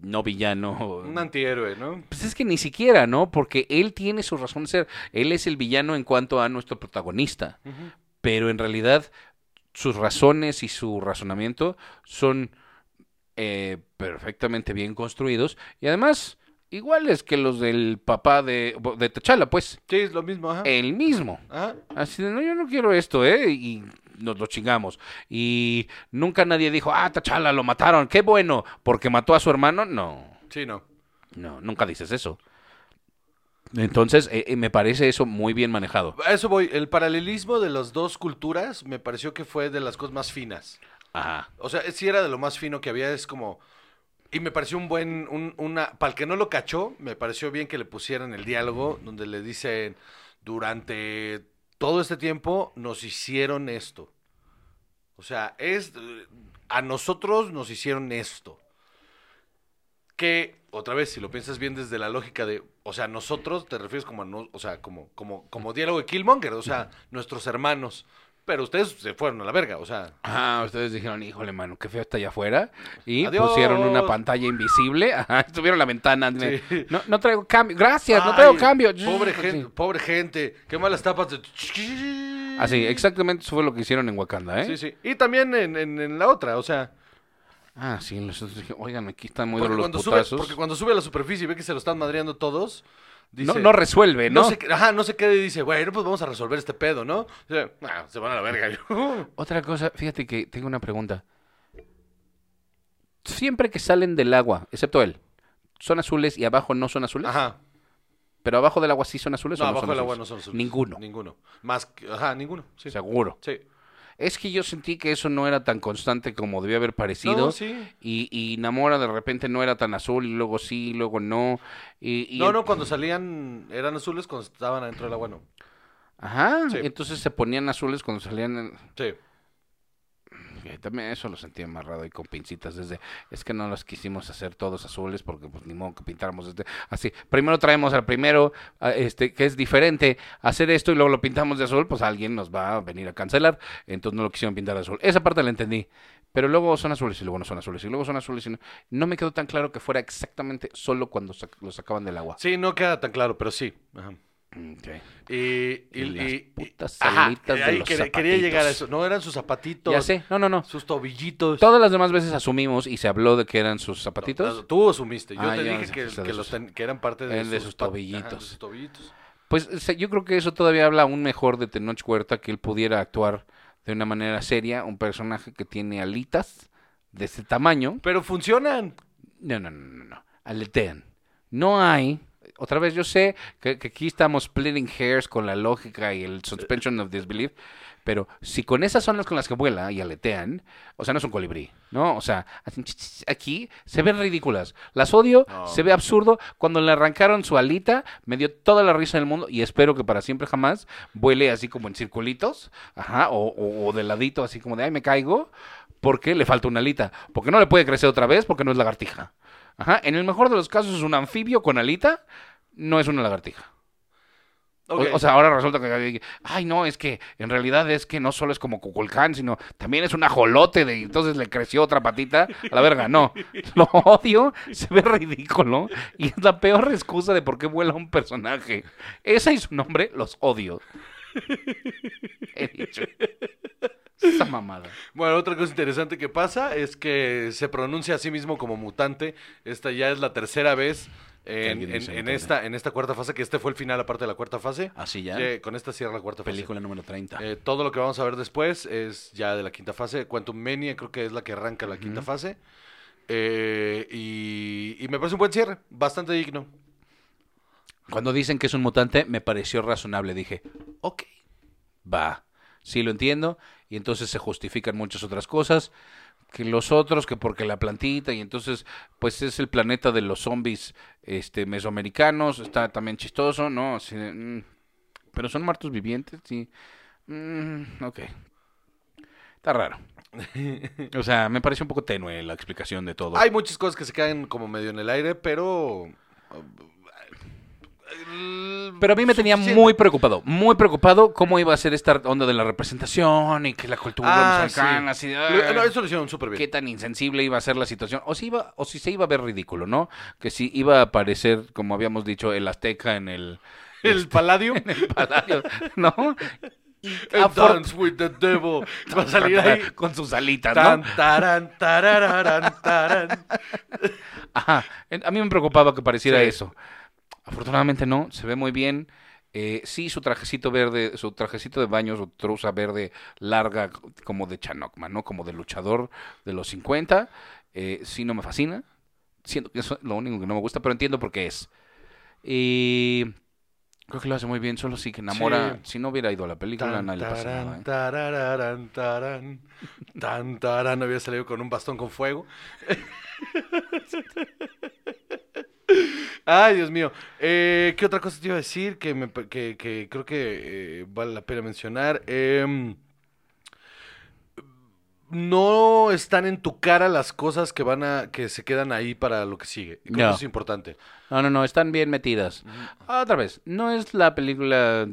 no villano. Un antihéroe, ¿no? Pues es que ni siquiera, ¿no? Porque él tiene su razón de ser. Él es el villano en cuanto a nuestro protagonista. Pero en realidad sus razones y su razonamiento son eh, perfectamente bien construidos. Y además, iguales que los del papá de, de T'Challa, pues. Sí, es lo mismo, ajá. El mismo. Ajá. Así de, no, yo no quiero esto, ¿eh? Y nos lo chingamos. Y nunca nadie dijo, ah, T'Challa, lo mataron. Qué bueno, porque mató a su hermano. No. Sí, no. No, nunca dices eso. Entonces, eh, eh, me parece eso muy bien manejado. A eso voy. El paralelismo de las dos culturas me pareció que fue de las cosas más finas. Ajá. O sea, sí era de lo más fino que había, es como... Y me pareció un buen, un- una... Para el que no lo cachó, me pareció bien que le pusieran el diálogo donde le dicen, durante todo este tiempo nos hicieron esto. O sea, es... A nosotros nos hicieron esto. Que, otra vez, si lo piensas bien desde la lógica de... O sea, nosotros te refieres como a... no- o sea, como, como, como diálogo de Killmonger, o sea, nuestros hermanos. Pero ustedes se fueron a la verga, o sea... Ah, ustedes dijeron, híjole, mano, qué feo está allá afuera. Y Adiós. pusieron una pantalla invisible. <laughs> Ajá, estuvieron la ventana. Sí. No, no traigo cambio. Gracias, no traigo cambio. Pobre Sí. gente, pobre gente. Qué malas tapas de... Así, exactamente eso fue lo que hicieron en Wakanda, ¿eh? Sí, sí. Y también en, en- en la otra, o sea... Ah, sí, los otros dije, oigan, aquí están muy Porque duros cuando, los sube, putazos. porque cuando sube a la superficie y ve que se lo están madreando todos... Dice, no, no resuelve, ¿no? no se, ajá, no se queda y dice, bueno, pues vamos a resolver este pedo, ¿no? O sea, ah, se van a la verga. <laughs> Otra cosa, fíjate que tengo una pregunta. Siempre que salen del agua, excepto él, son azules y abajo no son azules. Ajá. Pero abajo del agua sí son azules No, o no abajo del agua no son azules. Ninguno. Ninguno. Más que, ajá, ninguno. Sí. Seguro. Sí. Es que yo sentí que eso no era tan constante como debía haber parecido. No, sí. Y, y Namora de repente no era tan azul y luego sí, y luego no. Y, y No, no, cuando salían eran azules, cuando estaban adentro del agua no. Ajá, Sí. entonces se ponían azules cuando salían. en- Sí. También eso lo sentí amarrado y con pincitas desde, es que no los quisimos hacer todos azules porque pues ni modo que pintáramos este, así. Primero traemos al primero, este, que es diferente, hacer esto y luego lo pintamos de azul, pues alguien nos va a venir a cancelar, entonces no lo quisieron pintar de azul. Esa parte la entendí, pero luego son azules y luego no son azules y luego son azules y no, no me quedó tan claro que fuera exactamente solo cuando sac- lo sacaban del agua. Sí, no queda tan claro, pero sí. Ajá. Ok. Y, y, Y las y- putas ajá, alitas de los quería, quería llegar a eso. No eran sus zapatitos. Ya sé, no, no, no. Sus tobillitos. Todas las demás veces asumimos y se habló de que eran sus zapatitos. No, Tú asumiste. Yo Ah, te dije que, los ten- eran parte de, sus tobillitos. ajá, de sus tobillitos. Pues yo creo que eso todavía habla aún mejor de Tenoch Huerta, que él pudiera actuar de una manera seria, un personaje que tiene alitas de ese tamaño. Pero funcionan. No, no, no, no, no. Aletean. No hay. Otra vez, yo sé que, que aquí estamos splitting hairs con la lógica y el suspension of disbelief, pero si con esas son las con las que vuela y aletean, o sea, no es un colibrí, ¿no? O sea, aquí se ven ridículas. Las odio, No. se ve absurdo. Cuando le arrancaron su alita, me dio toda la risa del mundo y espero que para siempre jamás vuele así como en circulitos, ajá, o, o- o de ladito, así como de, ay, me caigo, porque le falta una alita. Porque no le puede crecer otra vez porque no es lagartija. Ajá, en el mejor de los casos es un anfibio con alita, no es una lagartija. O- sea, ahora resulta que, ay, no, es que en realidad es que no solo es como Cuculcán, sino también es un ajolote de, entonces le creció otra patita a la verga. No, <laughs> lo odio, se ve ridículo y es la peor excusa de por qué vuela un personaje. Esa y su nombre, los odio. <laughs> He dicho. Esa mamada. Bueno, otra cosa interesante que pasa es que se pronuncia a sí mismo como mutante. Esta ya es la tercera vez En, en- en esta, en esta cuarta fase, que este fue el final aparte de la cuarta fase. Así ya. Eh, con esta cierra la cuarta fase. Película número 30. Eh, todo lo que vamos a ver después es ya de la quinta fase. Quantum Mania creo que es la que arranca la quinta fase. Eh, y, y me parece un buen cierre, bastante digno. Cuando dicen que es un mutante, me pareció razonable. Dije, ok, va, sí lo entiendo. Y entonces se justifican muchas otras cosas. Que los otros, que porque la plantita, y entonces, pues es el planeta de los zombies este, mesoamericanos. Está también chistoso, ¿no? Así mm, pero son muertos vivientes, sí. Mm, ok. Está raro. O sea, me pareció un poco tenue la explicación de todo. Hay muchas cosas que se quedan como medio en el aire, pero... Pero a mí me tenía Suficiente. muy preocupado, muy preocupado cómo iba a ser esta onda de la representación y que la cultura Ah, sí. así ah, no, eso lo hicieron súper bien. qué tan insensible iba a ser la situación, o si iba, o si se iba a ver ridículo, ¿no? Que si iba a aparecer, como habíamos dicho, el azteca en el, El Paladio. <laughs> en el palacio, ¿no? Afor- Dance with the Devil. <laughs> Va a salir ahí. con sus alitas, ¿no? taran. Ajá, a mí me preocupaba que pareciera Sí. eso. Afortunadamente no, se ve muy bien. Eh, sí, su trajecito verde, su trajecito de baño, su truza verde larga, como de Chanokma, ¿no? Como de luchador de los 50. Eh, sí, no me fascina. Siento que eso es lo único que no me gusta, pero entiendo por qué es. Y creo que lo hace muy bien, solo sí que enamora. Sí. Si no hubiera ido a la película, Tan, nadie le pasa nada. ¿eh? tarararán, taran. Tan, taran. Había salido con un bastón con fuego. <laughs> Ay, Dios mío. Eh, ¿Qué otra cosa te iba a decir que, me, que, que creo que eh, vale la pena mencionar? Em, no están en tu cara las cosas que van a que se quedan ahí para lo que sigue. Creo que No. eso es importante. No, no, no, están bien metidas. Otra vez, no es la película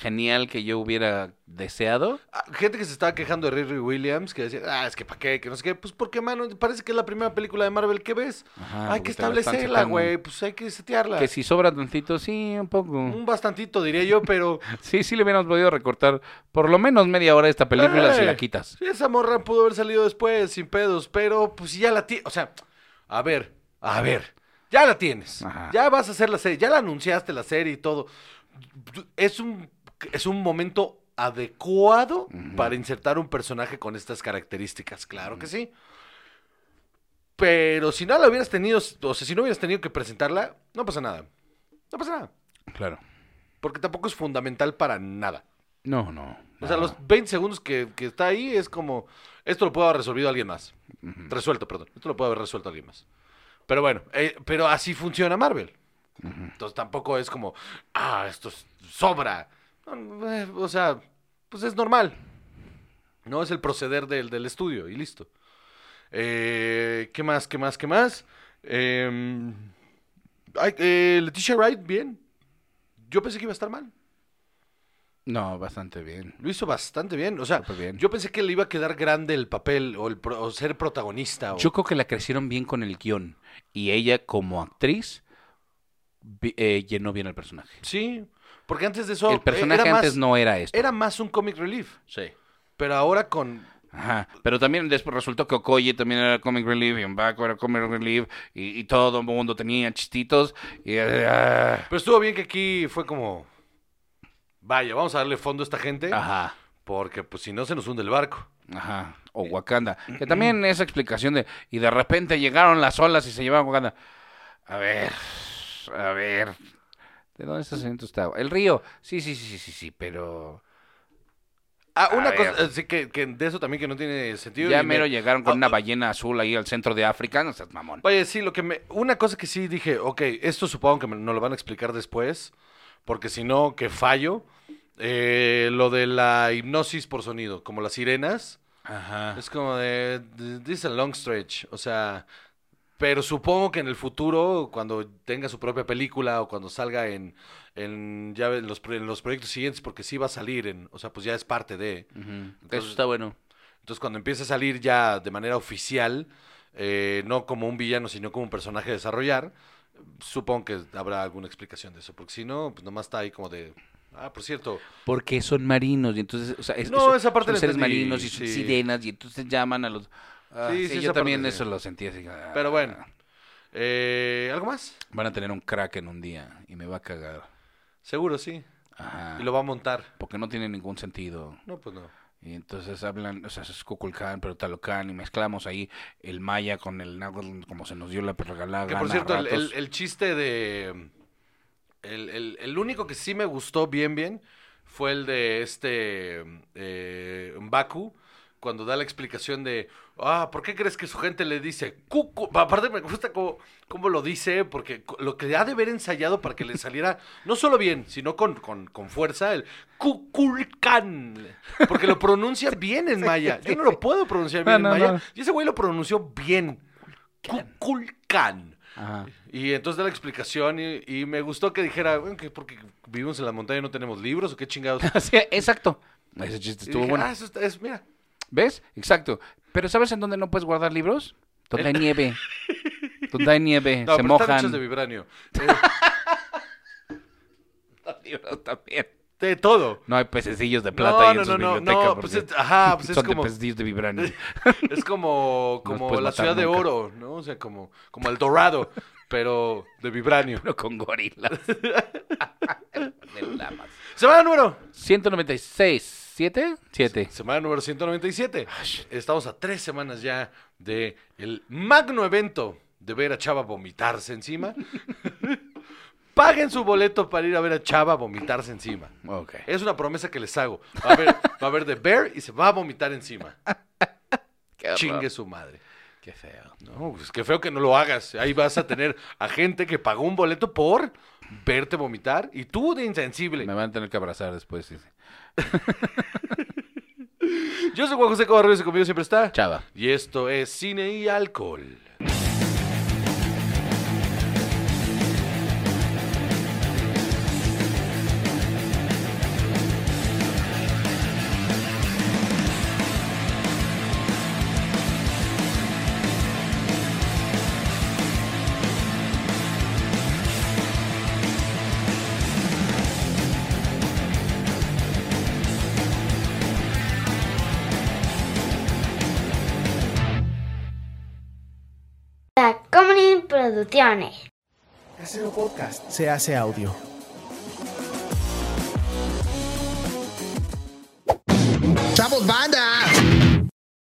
genial que yo hubiera deseado. Ah, Gente que se estaba quejando de Riri Williams, que decía, ah, es que para qué, que no sé qué. Pues porque, mano, parece que es la primera película de Marvel que ves. Ajá, hay que establecerla, güey. Pues hay que setearla. Que si sobra tantito, sí, un poco. Un bastantito, diría yo, pero <laughs> Sí, sí le hubiéramos podido recortar por lo menos media hora a esta película si Eh, la quitas. Sí, esa morra pudo haber salido después, sin pedos, pero pues si ya la. O sea, a ver, a ver, ya la tienes. Ajá. Ya vas a hacer la serie, ya la anunciaste la serie y todo. Es un, es un momento adecuado para insertar un personaje con estas características, claro que sí. Pero si no la hubieras tenido, o sea, si no hubieras tenido que presentarla, no pasa nada. No pasa nada. Claro. Porque tampoco es fundamental para nada. No, no. O sea, los 20 segundos que, que está ahí es como, esto lo puede haber resolvido alguien más. Resuelto, perdón. Esto lo puede haber resuelto alguien más. Pero bueno, eh, pero así funciona Marvel. Entonces tampoco es como, ah, esto es- sobra. Eh, o sea, pues es normal. No es el proceder del, del estudio y listo. Eh, ¿Qué más? ¿Qué más? ¿Qué más? Em, eh, Leticia Wright, bien. Yo pensé que iba a estar mal. No, bastante bien. Lo hizo bastante bien. O sea, bien. yo pensé que le iba a quedar grande el papel o, el pro- o ser protagonista. o- Yo creo que la crecieron bien con el guion. Y ella, como actriz, eh, llenó bien el personaje. Sí, porque antes de eso. el personaje era antes más, no era esto. Era más un comic relief. Sí. Pero ahora con. Ajá, pero también después resultó que Okoye también era comic relief y Mbaco era comic relief y, y todo el mundo tenía chistitos y ah, Pero estuvo bien que aquí fue como. Vaya, vamos a darle fondo a esta gente. ajá, Porque pues si no se nos hunde el barco. ajá, o Wakanda, que también esa explicación de y de repente llegaron las olas y se llevaron Wakanda. A ver, a ver, ¿de dónde está saliendo esta agua? El río, sí, sí, sí, sí, sí, sí, pero Ah, una cosa, sí, que, que de eso también que no tiene sentido. ya me- mero llegaron con Ah, una ah, ballena azul ahí al centro de África, no seas mamón. Vaya, sí, lo que me. Una cosa que sí dije, ok, esto supongo que me- nos lo van a explicar después. Porque si no, que fallo. Eh, lo de la hipnosis por sonido, como las sirenas. Ajá. Es como de. This is a long stretch. O sea. Pero supongo que en el futuro, cuando tenga su propia película o cuando salga en, en ya en los, en los proyectos siguientes, porque sí va a salir en, o sea, pues ya es parte de. Eso está bueno. Entonces, cuando empiece a salir ya de manera oficial, eh, no como un villano, sino como un personaje a desarrollar, supongo que habrá alguna explicación de eso. Porque si no, pues nomás está ahí como de. Ah, por cierto. Porque son marinos y entonces, o sea, es- No, eso- esa parte son seres entendí, marinos y son sí. sirenas y entonces llaman a los... Ah, Sí, sí, sí, yo también eso lo sentí así. ah. Pero bueno. Eh, ¿Algo más? Van a tener un crack en un día y me va a cagar. Seguro, sí. Ajá. Y lo va a montar. Porque no tiene ningún sentido. No, pues no. Y entonces hablan, o sea, es Kukulcán, pero Talocán, y mezclamos ahí el maya con el náhuatl, como se nos dio la regalada Que por cierto, el- el chiste de. El, el- el único que sí me gustó bien, bien fue el de este. Eh, Mbaku, cuando da la explicación de. Ah, ¿por qué crees que su gente le dice cucu? Aparte, me gusta cómo, cómo lo dice, porque lo que ha de haber ensayado para que le saliera no solo bien, sino con, con, con fuerza, el cuculcán. Porque lo pronuncia bien en maya. Yo no lo puedo pronunciar bien No, no, en maya. no. Y ese güey lo pronunció bien. Cuculcán. Ajá. Y entonces da la explicación y, y me gustó que dijera, bueno, que porque vivimos en la montaña y no tenemos libros o qué chingados. <laughs> Sí, exacto. Ese chiste estuvo dije, bueno. "Ah, eso está- es, mira, ¿Ves? Exacto. Pero ¿sabes en dónde no puedes guardar libros? Donde hay nieve. Donde hay nieve, <laughs> no, se pero están hechos mojan. de vibranio. <laughs> Eh, libros también. De todo. No hay pececillos de plata No, ahí en no, sus no, no, bibliotecas no, pues es- ajá, pues es son como- de pececillos de vibranio. <laughs> Es como, <laughs> como la ciudad de oro, ¿no? O sea, como, como el dorado, pero de vibranio. Pero con gorilas. <laughs> De lamas. Semana número. 196. ¿Siete? Siete. Semana número 197. Estamos a tres semanas ya de el magno evento de ver a Chava vomitarse encima. Paguen su boleto para ir a ver a Chava vomitarse encima. Ok. Es una promesa que les hago. Va a haber, va a The Bear y se va a vomitar encima. <laughs> Chingue su madre. Qué feo. No, pues qué feo que no lo hagas. Ahí vas a tener a gente que pagó un boleto por verte vomitar y tú de insensible. Me van a tener que abrazar después. sí, <laughs> sí. Yo soy Juan José Cobarrubias y conmigo siempre está. Chava. Y esto es Cine y Alcohol. Tacomunin Producciones. Casero Podcast se hace audio. ¡Chavos, banda!